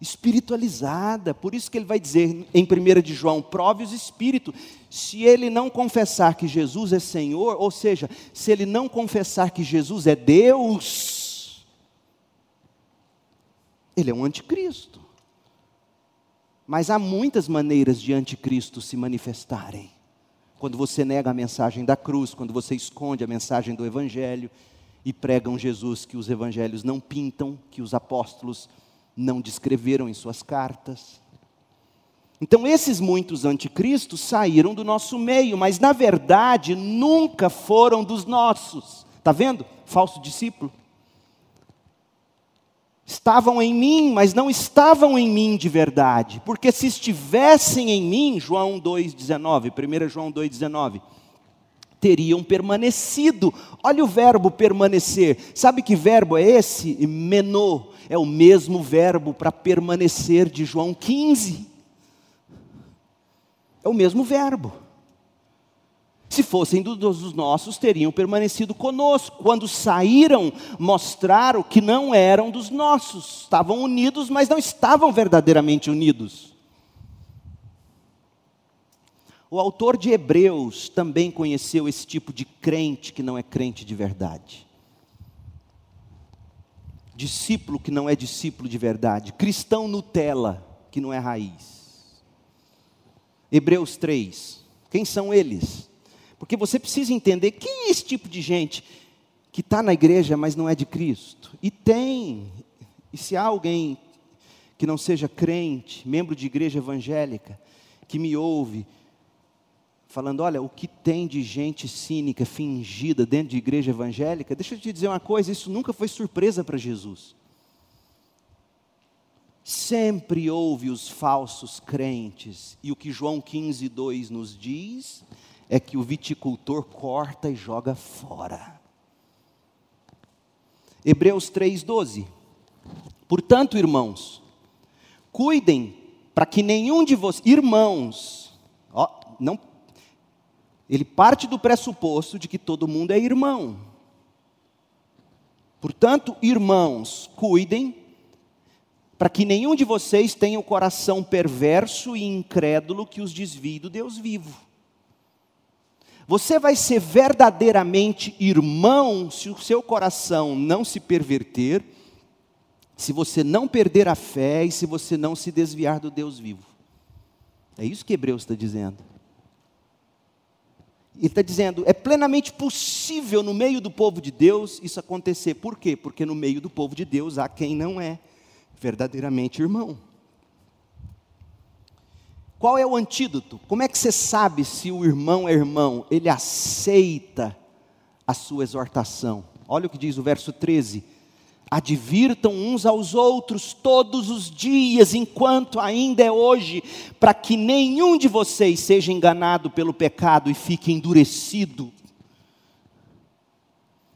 espiritualizada. Por isso que ele vai dizer em 1 de João: prove os espíritos. Se ele não confessar que Jesus é Senhor, ou seja, se ele não confessar que Jesus é Deus, ele é um anticristo. Mas há muitas maneiras de anticristo se manifestarem. Quando você nega a mensagem da cruz, quando você esconde a mensagem do evangelho e pregam Jesus que os evangelhos não pintam, que os apóstolos não descreveram em suas cartas. Então, esses muitos anticristos saíram do nosso meio, mas na verdade nunca foram dos nossos. Está vendo? Falso discípulo estavam em mim, mas não estavam em mim de verdade, porque se estivessem em mim, João 2,19, 1 João 2,19, teriam permanecido. Olha o verbo permanecer. Sabe que verbo é esse? Menô. É o mesmo verbo para permanecer de João 15. É o mesmo verbo. Se fossem dos nossos, teriam permanecido conosco. Quando saíram, mostraram que não eram dos nossos. Estavam unidos, mas não estavam verdadeiramente unidos. O autor de Hebreus também conheceu esse tipo de crente que não é crente de verdade. Discípulo que não é discípulo de verdade. Cristão Nutella que não é raiz. Hebreus 3. Quem são eles? Porque você precisa entender quem é esse tipo de gente que está na igreja, mas não é de Cristo. E tem. E se há alguém que não seja crente, membro de igreja evangélica, que me ouve, falando: olha, o que tem de gente cínica, fingida dentro de igreja evangélica, deixa eu te dizer uma coisa: isso nunca foi surpresa para Jesus. Sempre houve os falsos crentes, e o que João 15, 2 nos diz é que o viticultor corta e joga fora. Hebreus 3,12. Portanto, irmãos, cuidem para que nenhum de vocês, irmãos, ó, não, ele parte do pressuposto de que todo mundo é irmão. Portanto, irmãos, cuidem para que nenhum de vocês tenha o coração perverso e incrédulo que os desvie do Deus vivo. Você vai ser verdadeiramente irmão se o seu coração não se perverter, se você não perder a fé e se você não se desviar do Deus vivo. É isso que Hebreus está dizendo. Ele está dizendo, é plenamente possível no meio do povo de Deus isso acontecer. Por quê? Porque no meio do povo de Deus há quem não é verdadeiramente irmão. Qual é o antídoto? Como é que você sabe se o irmão é irmão? Ele aceita a sua exortação. Olha o que diz o verso 13: Advirtam uns aos outros todos os dias, enquanto ainda é hoje, para que nenhum de vocês seja enganado pelo pecado e fique endurecido.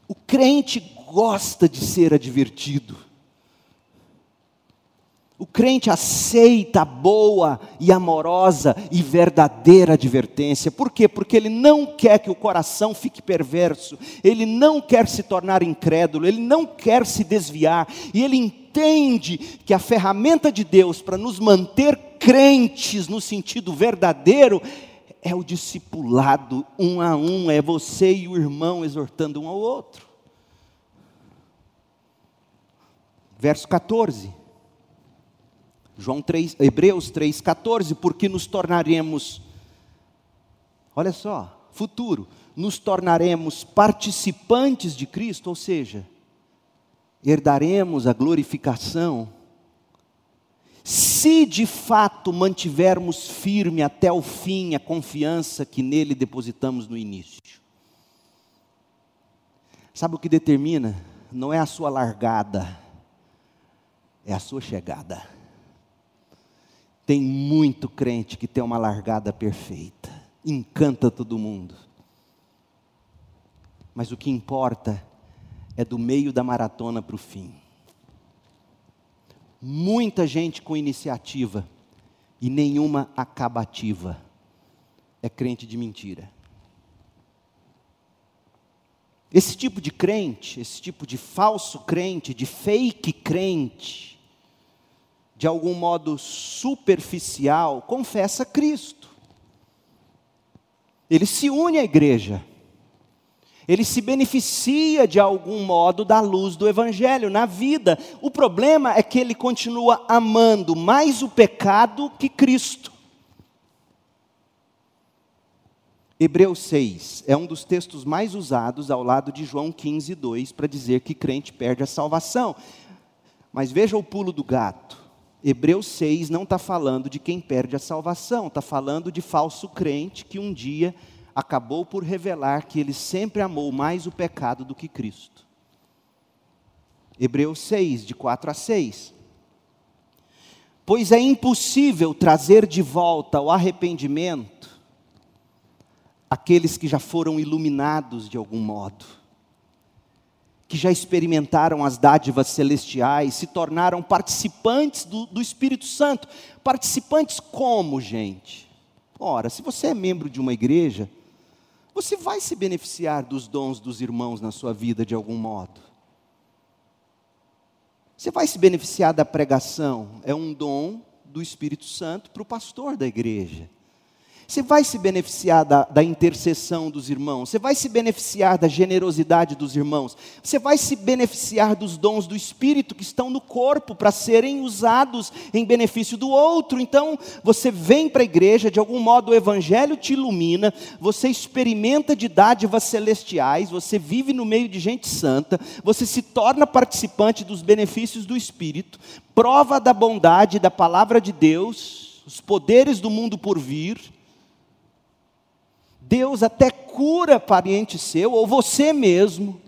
O crente gosta de ser advertido. O crente aceita a boa e amorosa e verdadeira advertência. Por quê? Porque ele não quer que o coração fique perverso, ele não quer se tornar incrédulo, ele não quer se desviar, e ele entende que a ferramenta de Deus para nos manter crentes no sentido verdadeiro é o discipulado um a um, é você e o irmão exortando um ao outro. Verso 14. João 3, Hebreus 3,14, porque nos tornaremos, olha só, futuro, nos tornaremos participantes de Cristo, ou seja, herdaremos a glorificação, se de fato mantivermos firme até o fim a confiança que nele depositamos no início. Sabe o que determina? Não é a sua largada, é a sua chegada. Tem muito crente que tem uma largada perfeita, encanta todo mundo. Mas o que importa é do meio da maratona para o fim. Muita gente com iniciativa e nenhuma acabativa é crente de mentira. Esse tipo de crente, esse tipo de falso crente, de fake crente, de algum modo superficial, confessa Cristo. Ele se une à igreja. Ele se beneficia de algum modo da luz do Evangelho na vida. O problema é que ele continua amando mais o pecado que Cristo. Hebreus 6 é um dos textos mais usados ao lado de João 15, 2, para dizer que crente perde a salvação. Mas veja o pulo do gato. Hebreus 6 não está falando de quem perde a salvação, está falando de falso crente que um dia acabou por revelar que ele sempre amou mais o pecado do que Cristo. Hebreus 6, de 4 a 6. Pois é impossível trazer de volta ao arrependimento aqueles que já foram iluminados de algum modo que já experimentaram as dádivas celestiais, se tornaram participantes do, do, Espírito Santo. Participantes como, gente? Ora, se você é membro de uma igreja, você vai se beneficiar dos dons dos irmãos na sua vida de algum modo. Você vai se beneficiar da pregação, é um dom do Espírito Santo para o pastor da igreja. Você vai se beneficiar da, da, intercessão dos irmãos, você vai se beneficiar da generosidade dos irmãos, você vai se beneficiar dos dons do Espírito que estão no corpo para serem usados em benefício do outro. Então, você vem para a igreja, de algum modo o Evangelho te ilumina, você experimenta de dádivas celestiais, você vive no meio de gente santa, você se torna participante dos benefícios do Espírito, prova da bondade da palavra de Deus, os poderes do mundo por vir Deus até cura parente seu, ou você mesmo.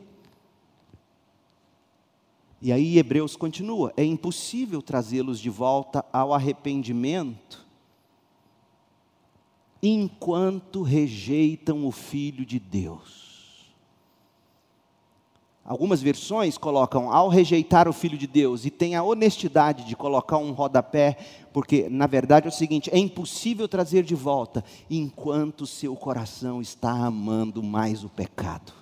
E aí Hebreus continua: é impossível trazê-los de volta ao arrependimento enquanto rejeitam o Filho de Deus. Algumas versões colocam ao rejeitar o Filho de Deus e tem a honestidade de colocar um rodapé, porque na verdade é o seguinte: é impossível trazer de volta enquanto seu coração está amando mais o pecado.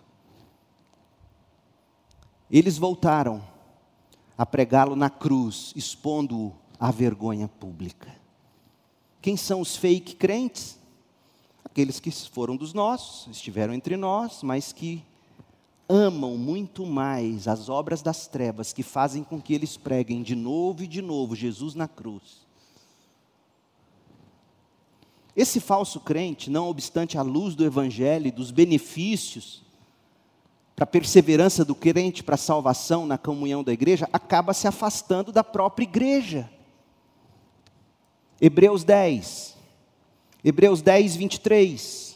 Eles voltaram a pregá-lo na cruz, expondo-o à vergonha pública. Quem são os fake crentes? Aqueles que foram dos nossos, estiveram entre nós, mas que amam muito mais as obras das trevas que fazem com que eles preguem de novo e de novo Jesus na cruz. Esse falso crente, não obstante a luz do Evangelho e dos benefícios para a perseverança do crente para a salvação na comunhão da igreja, acaba se afastando da própria igreja. Hebreus 10, Hebreus 10, 23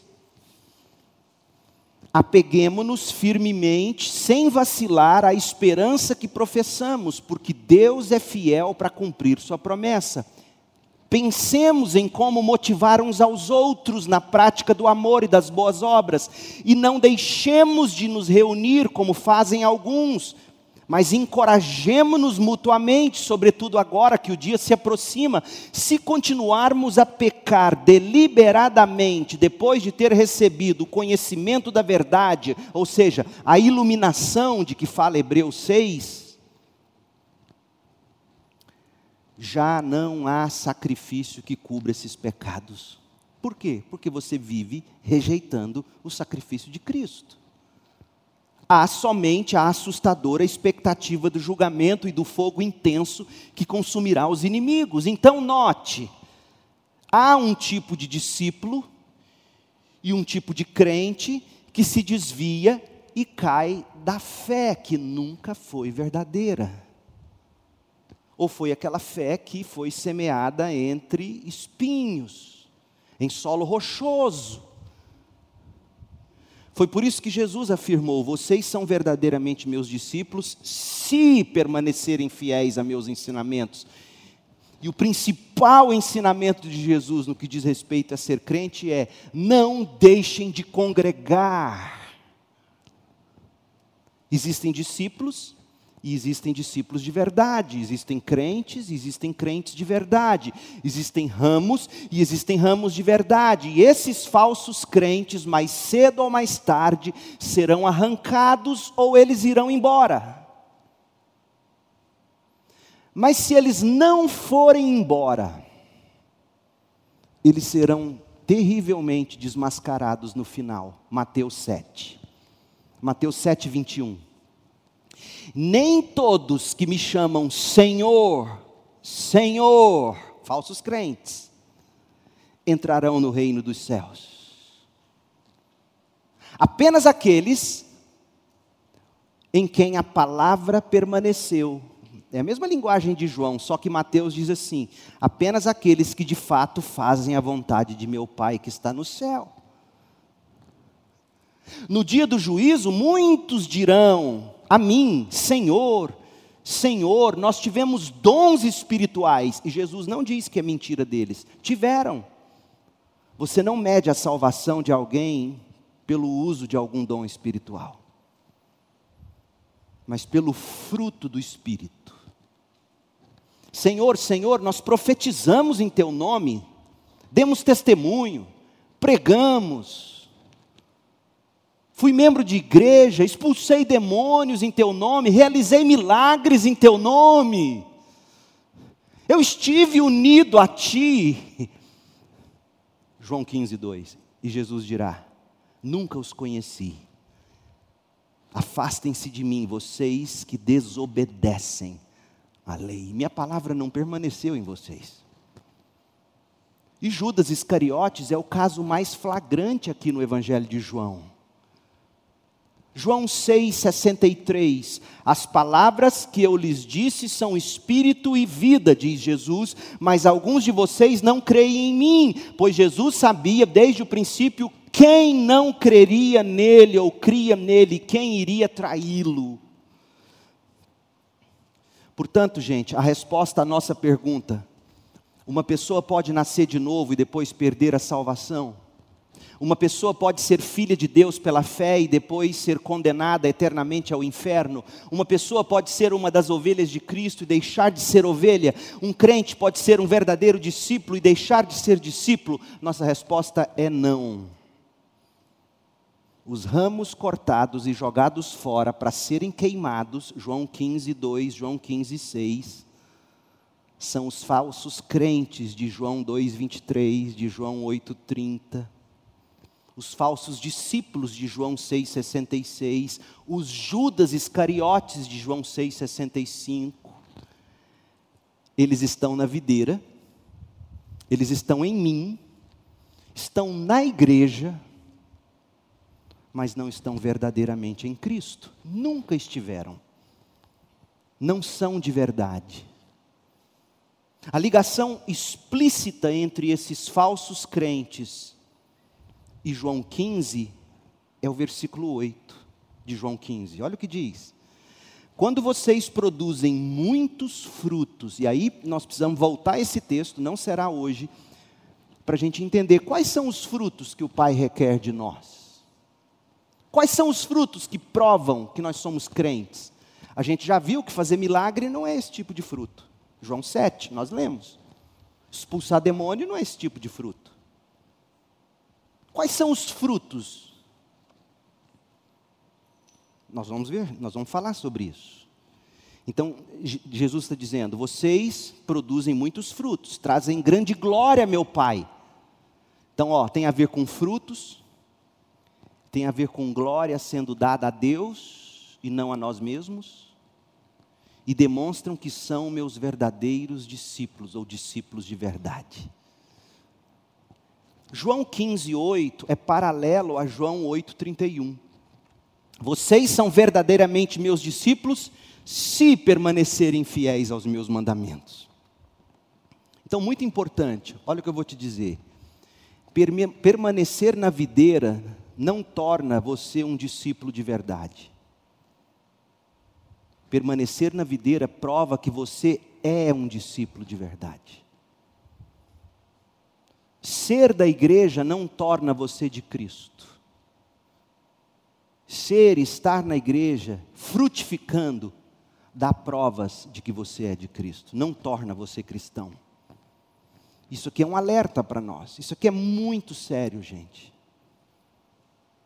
apeguemos-nos firmemente, sem vacilar, à esperança que professamos, porque Deus é fiel para cumprir Sua promessa. Pensemos em como motivar uns aos outros na prática do amor e das boas obras, e não deixemos de nos reunir como fazem alguns, mas encorajemo-nos mutuamente, sobretudo agora que o dia se aproxima. Se continuarmos a pecar deliberadamente, depois de ter recebido o conhecimento da verdade, ou seja, a iluminação de que fala Hebreus 6, já não há sacrifício que cubra esses pecados. Por quê? Porque você vive rejeitando o sacrifício de Cristo há somente a assustadora expectativa do julgamento e do fogo intenso que consumirá os inimigos. Então, note: há um tipo de discípulo e um tipo de crente que se desvia e cai da fé que nunca foi verdadeira. Ou foi aquela fé que foi semeada entre espinhos, em solo rochoso. Foi por isso que Jesus afirmou: Vocês são verdadeiramente meus discípulos, se permanecerem fiéis a meus ensinamentos. E o principal ensinamento de Jesus no que diz respeito a ser crente é: não deixem de congregar. Existem discípulos e existem discípulos de verdade, existem crentes existem crentes de verdade, existem ramos e existem ramos de verdade. E esses falsos crentes, mais cedo ou mais tarde, serão arrancados ou eles irão embora. Mas se eles não forem embora, eles serão terrivelmente desmascarados no final. Mateus 7. Mateus 7, 21. Nem todos que me chamam Senhor, Senhor, falsos crentes, entrarão no reino dos céus. Apenas aqueles em quem a palavra permaneceu é a mesma linguagem de João, só que Mateus diz assim: apenas aqueles que de fato fazem a vontade de meu Pai que está no céu. No dia do juízo, muitos dirão a mim, Senhor, Senhor, nós tivemos dons espirituais. E Jesus não diz que é mentira deles. Tiveram. Você não mede a salvação de alguém pelo uso de algum dom espiritual, mas pelo fruto do Espírito. Senhor, Senhor, nós profetizamos em Teu nome, demos testemunho, pregamos, fui membro de igreja, expulsei demônios em Teu nome, realizei milagres em Teu nome, eu estive unido a Ti. João 15, 2. E Jesus dirá: Nunca os conheci. Afastem-se de mim, vocês que desobedecem a lei. Minha palavra não permaneceu em vocês. E Judas Iscariotes é o caso mais flagrante aqui no Evangelho de João. João 6,63: As palavras que eu lhes disse são espírito e vida, diz Jesus, mas alguns de vocês não creem em mim, pois Jesus sabia desde o princípio quem não creria nele ou cria nele, quem iria traí-lo. Portanto, gente, a resposta à nossa pergunta: uma pessoa pode nascer de novo e depois perder a salvação? Uma pessoa pode ser filha de Deus pela fé e depois ser condenada eternamente ao inferno. Uma pessoa pode ser uma das ovelhas de Cristo e deixar de ser ovelha. Um crente pode ser um verdadeiro discípulo e deixar de ser discípulo. Nossa resposta é não os ramos cortados e jogados fora para serem queimados, João 15, 2, João 15, 6, são os falsos crentes de João 2, 23, de João 8, 30, os falsos discípulos de João 6, 66, os Judas Iscariotes de João 6, 65. Eles estão na videira, eles estão em mim, estão na igreja, mas não estão verdadeiramente em Cristo. Nunca estiveram. Não são de verdade. A ligação explícita entre esses falsos crentes e João 15 é o versículo 8 de João 15. Olha o que diz. Quando vocês produzem muitos frutos, e aí nós precisamos voltar a esse texto, não será hoje, para a gente entender quais são os frutos que o Pai requer de nós. Quais são os frutos que provam que nós somos crentes? A gente já viu que fazer milagre não é esse tipo de fruto. João 7, nós lemos. Expulsar demônio não é esse tipo de fruto. Quais são os frutos? Nós vamos ver, nós vamos falar sobre isso. Então, Jesus está dizendo: vocês produzem muitos frutos, trazem grande glória, meu Pai. Então, ó, tem a ver com frutos, tem a ver com glória sendo dada a Deus e não a nós mesmos, e demonstram que são meus verdadeiros discípulos ou discípulos de verdade. João 15, 8 é paralelo a João 8, 31. Vocês são verdadeiramente meus discípulos se permanecerem fiéis aos meus mandamentos. Então, muito importante, olha o que eu vou te dizer. Permanecer na videira não torna você um discípulo de verdade. Permanecer na videira prova que você é um discípulo de verdade. Ser da igreja não torna você de Cristo. Ser, estar na igreja, frutificando, dá provas de que você é de Cristo, não torna você cristão. Isso aqui é um alerta para nós, isso aqui é muito sério, gente.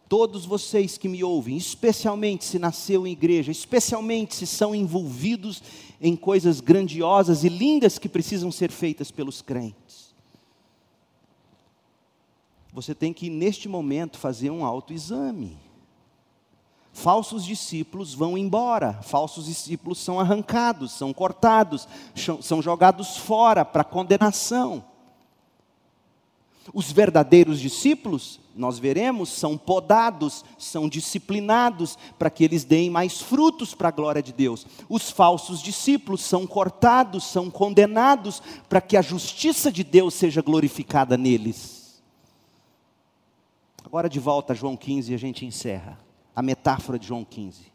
Todos vocês que me ouvem, especialmente se nasceu em igreja, especialmente se são envolvidos em coisas grandiosas e lindas que precisam ser feitas pelos crentes. Você tem que, neste momento, fazer um autoexame. Falsos discípulos vão embora, falsos discípulos são arrancados, são cortados, são jogados fora para condenação. Os verdadeiros discípulos, nós veremos, são podados, são disciplinados para que eles deem mais frutos para a glória de Deus. Os falsos discípulos são cortados, são condenados para que a justiça de Deus seja glorificada neles. Agora de volta a João 15 e a gente encerra a metáfora de João 15.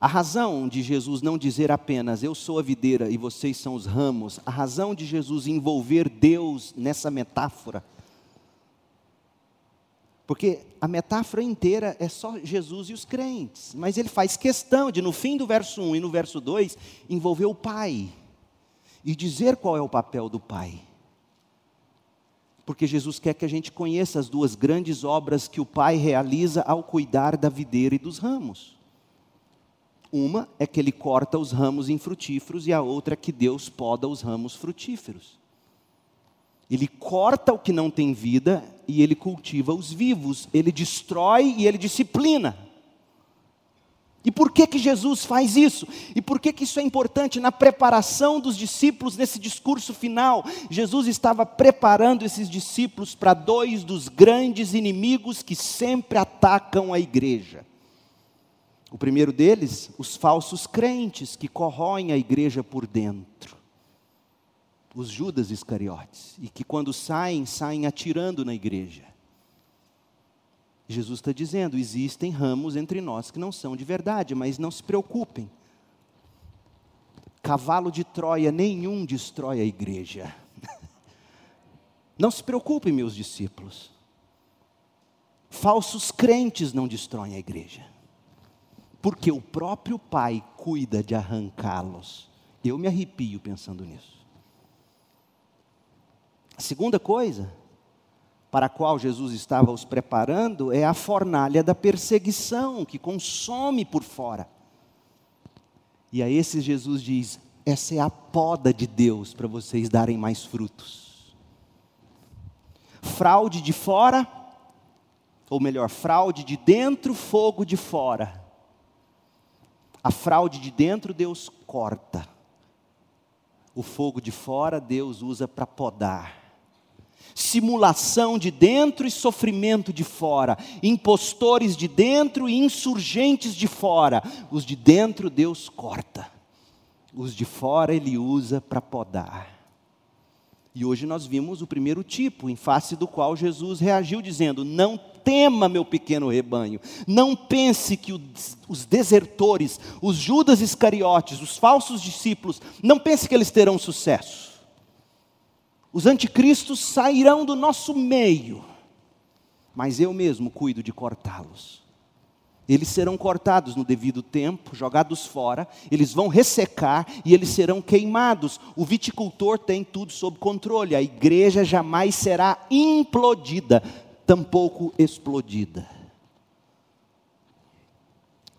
A razão de Jesus não dizer apenas eu sou a videira e vocês são os ramos, a razão de Jesus envolver Deus nessa metáfora, porque a metáfora inteira é só Jesus e os crentes, mas ele faz questão de, no fim do verso 1 e no verso 2, envolver o Pai e dizer qual é o papel do Pai. Porque Jesus quer que a gente conheça as duas grandes obras que o Pai realiza ao cuidar da videira e dos ramos. Uma é que ele corta os ramos infrutíferos e a outra é que Deus poda os ramos frutíferos. Ele corta o que não tem vida e ele cultiva os vivos. Ele destrói e ele disciplina. E por que que Jesus faz isso? E por que que isso é importante na preparação dos discípulos nesse discurso final? Jesus estava preparando esses discípulos para dois dos grandes inimigos que sempre atacam a igreja. O primeiro deles, os falsos crentes que corroem a igreja por dentro. Os Judas Iscariotes, e que quando saem, saem atirando na igreja. Jesus está dizendo: existem ramos entre nós que não são de verdade, mas não se preocupem. Cavalo de Troia nenhum destrói a igreja. Não se preocupem, meus discípulos. Falsos crentes não destroem a igreja porque o próprio Pai cuida de arrancá-los. Eu me arrepio pensando nisso. A segunda coisa para a qual Jesus estava os preparando é a fornalha da perseguição que consome por fora. E a esses Jesus diz: essa é a poda de Deus para vocês darem mais frutos. Fraude de fora, ou melhor, fraude de dentro, fogo de fora. A fraude de dentro Deus corta. O fogo de fora Deus usa para podar. Simulação de dentro e sofrimento de fora. Impostores de dentro e insurgentes de fora. Os de dentro Deus corta. Os de fora Ele usa para podar. E hoje nós vimos o primeiro tipo, em face do qual Jesus reagiu, dizendo: Não tema, meu pequeno rebanho, não pense que os desertores, os Judas Iscariotes, os falsos discípulos, não pense que eles terão sucesso. Os anticristos sairão do nosso meio, mas eu mesmo cuido de cortá-los. Eles serão cortados no devido tempo, jogados fora, eles vão ressecar e eles serão queimados. O viticultor tem tudo sob controle, a igreja jamais será implodida, tampouco explodida.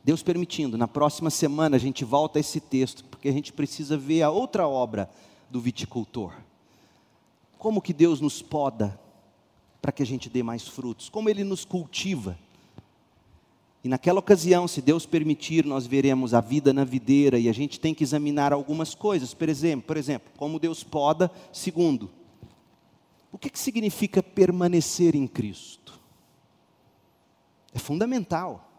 Deus permitindo, na próxima semana a gente volta a esse texto, porque a gente precisa ver a outra obra do viticultor. Como que Deus nos poda para que a gente dê mais frutos? Como Ele nos cultiva? E naquela ocasião, se Deus permitir, nós veremos a vida na videira e a gente tem que examinar algumas coisas. Por exemplo, por exemplo como Deus poda. Segundo, o que, que significa permanecer em Cristo? É fundamental.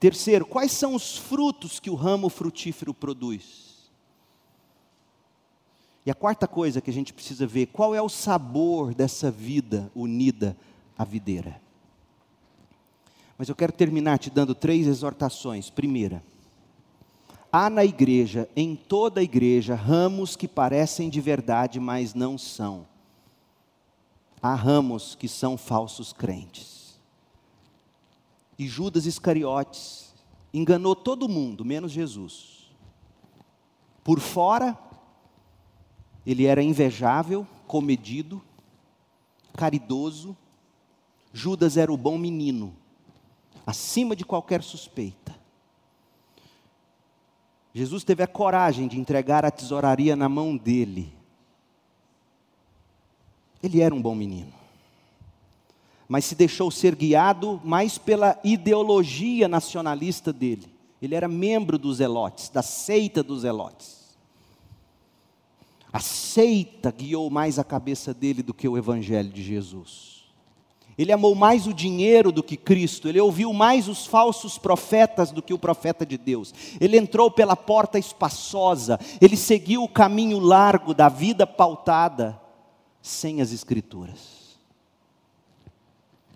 Terceiro, quais são os frutos que o ramo frutífero produz? E a quarta coisa que a gente precisa ver, qual é o sabor dessa vida unida à videira? Mas eu quero terminar te dando três exortações. Primeira, Há na igreja, em toda a igreja, ramos que parecem de verdade, mas não são. Há ramos que são falsos crentes. E Judas Iscariotes enganou todo mundo, menos Jesus. Por fora, ele era invejável, comedido, caridoso. Judas era o bom menino, acima de qualquer suspeita. Jesus teve a coragem de entregar a tesouraria na mão dele. Ele era um bom menino. Mas se deixou ser guiado mais pela ideologia nacionalista dele. Ele era membro dos Zelotes, da seita dos Zelotes. A seita guiou mais a cabeça dele do que o evangelho de Jesus. Ele amou mais o dinheiro do que Cristo, ele ouviu mais os falsos profetas do que o profeta de Deus. Ele entrou pela porta espaçosa, ele seguiu o caminho largo da vida pautada sem as Escrituras.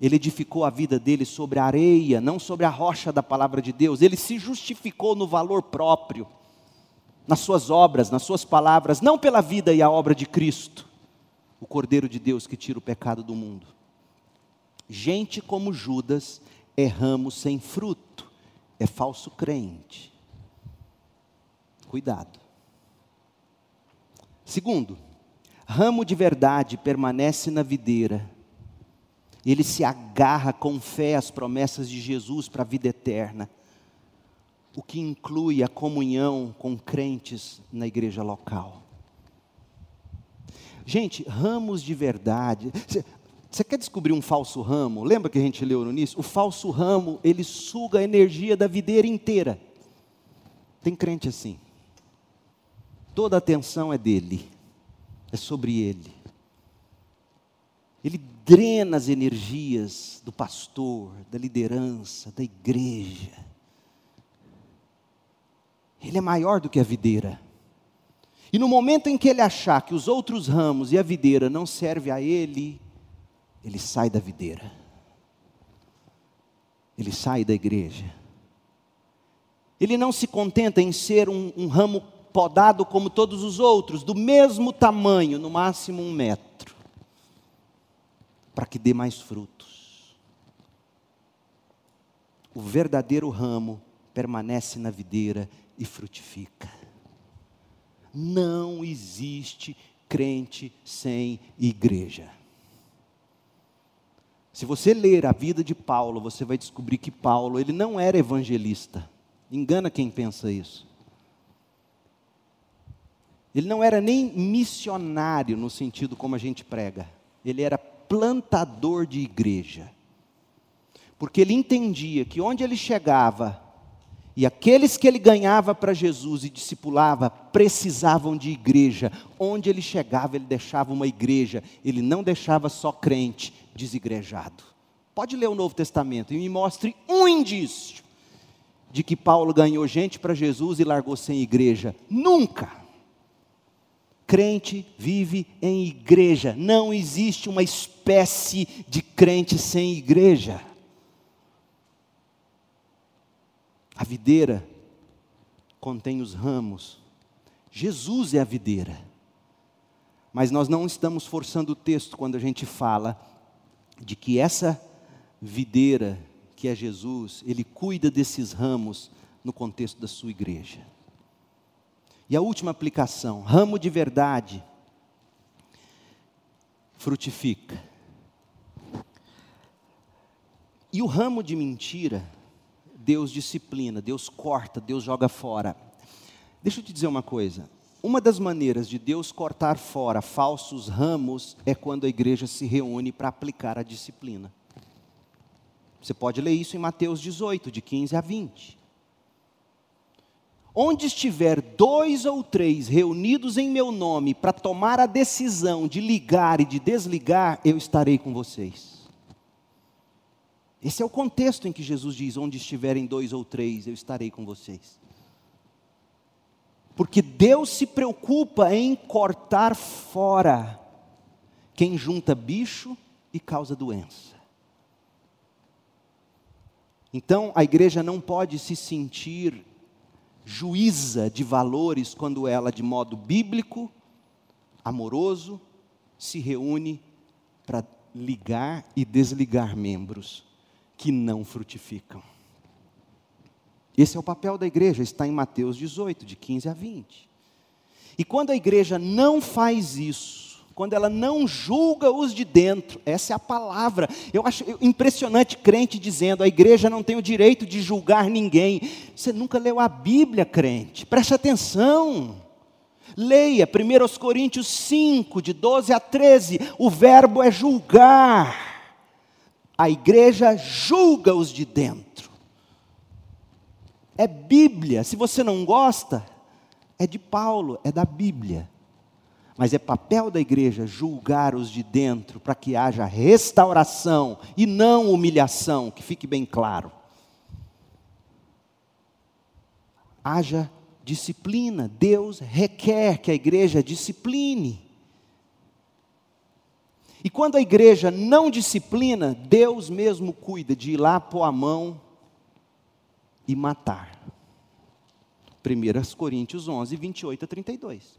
Ele edificou a vida dele sobre a areia, não sobre a rocha da palavra de Deus. Ele se justificou no valor próprio, nas suas obras, nas suas palavras, não pela vida e a obra de Cristo, o Cordeiro de Deus que tira o pecado do mundo. Gente como Judas é ramo sem fruto, é falso crente. Cuidado. Segundo, ramo de verdade permanece na videira. Ele se agarra com fé às promessas de Jesus para a vida eterna, o que inclui a comunhão com crentes na igreja local. Gente, ramos de verdade. Você quer descobrir um falso ramo? Lembra que a gente leu no início? O falso ramo, ele suga a energia da videira inteira. Tem crente assim. Toda a atenção é dele, é sobre ele. Ele drena as energias do pastor, da liderança, da igreja. Ele é maior do que a videira. E no momento em que ele achar que os outros ramos e a videira não servem a ele, ele sai da videira, ele sai da igreja. Ele não se contenta em ser um, um ramo podado como todos os outros, do mesmo tamanho, no máximo um metro, para que dê mais frutos. O verdadeiro ramo permanece na videira e frutifica. Não existe crente sem igreja. Se você ler a vida de Paulo, você vai descobrir que Paulo, ele não era evangelista. Engana quem pensa isso. Ele não era nem missionário no sentido como a gente prega. Ele era plantador de igreja. Porque ele entendia que onde ele chegava, e aqueles que ele ganhava para Jesus e discipulava precisavam de igreja. Onde ele chegava, ele deixava uma igreja. Ele não deixava só crente desigrejado. Pode ler o Novo Testamento e me mostre um indício de que Paulo ganhou gente para Jesus e largou sem igreja. Nunca. Crente vive em igreja. Não existe uma espécie de crente sem igreja. A videira contém os ramos. Jesus é a videira. Mas nós não estamos forçando o texto quando a gente fala de que essa videira, que é Jesus, ele cuida desses ramos no contexto da sua igreja. E a última aplicação: ramo de verdade frutifica. E o ramo de mentira Deus disciplina, Deus corta, Deus joga fora. Deixa eu te dizer uma coisa. Uma das maneiras de Deus cortar fora falsos ramos é quando a igreja se reúne para aplicar a disciplina. Você pode ler isso em Mateus 18, de 15 a 20. Onde estiver dois ou três reunidos em meu nome para tomar a decisão de ligar e de desligar, eu estarei com vocês. Esse é o contexto em que Jesus diz: onde estiverem dois ou três, eu estarei com vocês. Porque Deus se preocupa em cortar fora quem junta bicho e causa doença. Então a igreja não pode se sentir juíza de valores quando ela, de modo bíblico, amoroso, se reúne para ligar e desligar membros que não frutificam. Esse é o papel da igreja, está em Mateus 18, de 15 a 20. E quando a igreja não faz isso, quando ela não julga os de dentro, essa é a palavra. Eu acho impressionante crente dizendo: a igreja não tem o direito de julgar ninguém. Você nunca leu a Bíblia, crente, preste atenção. Leia 1 Coríntios 5, de 12 a 13, o verbo é julgar. A igreja julga os de dentro. É Bíblia, se você não gosta, é de Paulo, é da Bíblia. Mas é papel da igreja julgar os de dentro para que haja restauração e não humilhação, que fique bem claro. Haja disciplina, Deus requer que a igreja discipline. E quando a igreja não disciplina, Deus mesmo cuida de ir lá pôr a mão e matar. 1 Coríntios 11, 28 a 32.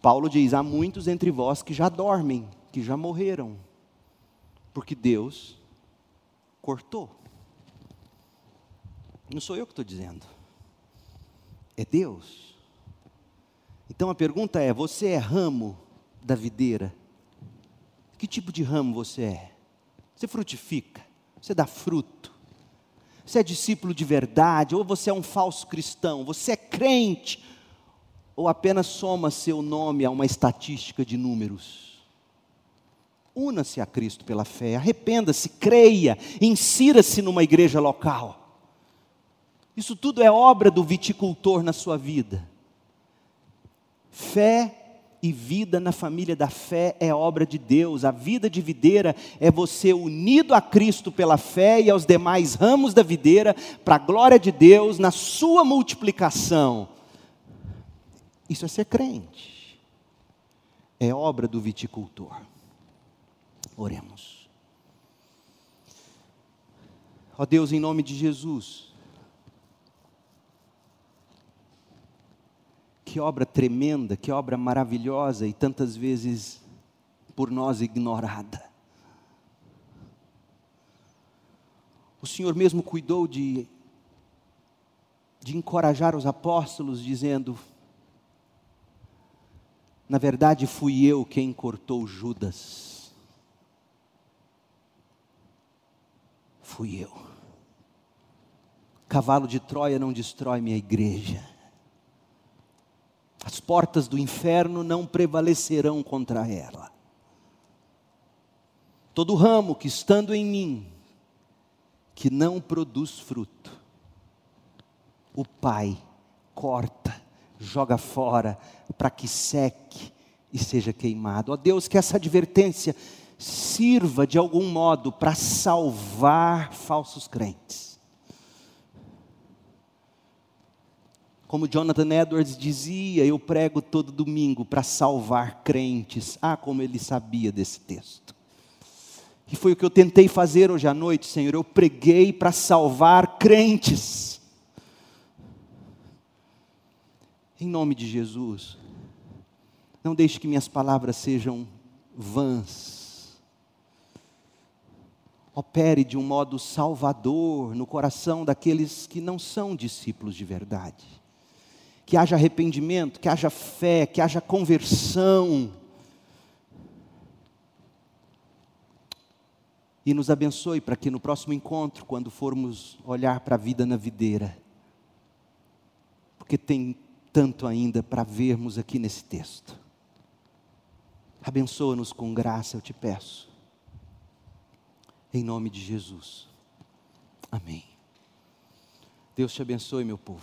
Paulo diz: há muitos entre vós que já dormem, que já morreram, porque Deus cortou. Não sou eu que estou dizendo, é Deus. Então a pergunta é: você é ramo da videira? Que tipo de ramo você é? Você frutifica? Você dá fruto? Você é discípulo de verdade? Ou você é um falso cristão? Você é crente? ou apenas soma seu nome a uma estatística de números? Una-se a Cristo pela fé, arrependa-se, creia, insira-se numa igreja local. Isso tudo é obra do viticultor na sua vida. Fé e vida na família da fé é obra de Deus. A vida de videira é você unido a Cristo pela fé e aos demais ramos da videira, para a glória de Deus, na sua multiplicação isso é ser crente. É obra do viticultor. Oremos. Ó Deus, em nome de Jesus. Que obra tremenda, que obra maravilhosa e tantas vezes por nós ignorada. O Senhor mesmo cuidou de, de encorajar os apóstolos, dizendo: na verdade, fui eu quem cortou Judas. Fui eu. Cavalo de Troia não destrói minha igreja. As portas do inferno não prevalecerão contra ela. Todo ramo que estando em mim, que não produz fruto, o Pai corta joga fora, para que seque e seja queimado. Ó Deus, que essa advertência sirva de algum modo para salvar falsos crentes. Como Jonathan Edwards dizia, eu prego todo domingo para salvar crentes. Ah, como ele sabia desse texto. E foi o que eu tentei fazer hoje à noite, Senhor. Eu preguei para salvar crentes. Em nome de Jesus, não deixe que minhas palavras sejam vãs. Opere de um modo salvador no coração daqueles que não são discípulos de verdade. Que haja arrependimento, que haja fé, que haja conversão. E nos abençoe para que no próximo encontro, quando formos olhar para a vida na videira, porque tem tanto ainda para vermos aqui nesse texto. Abençoa-nos com graça, eu te peço. Em nome de Jesus. Amém. Deus te abençoe, meu povo.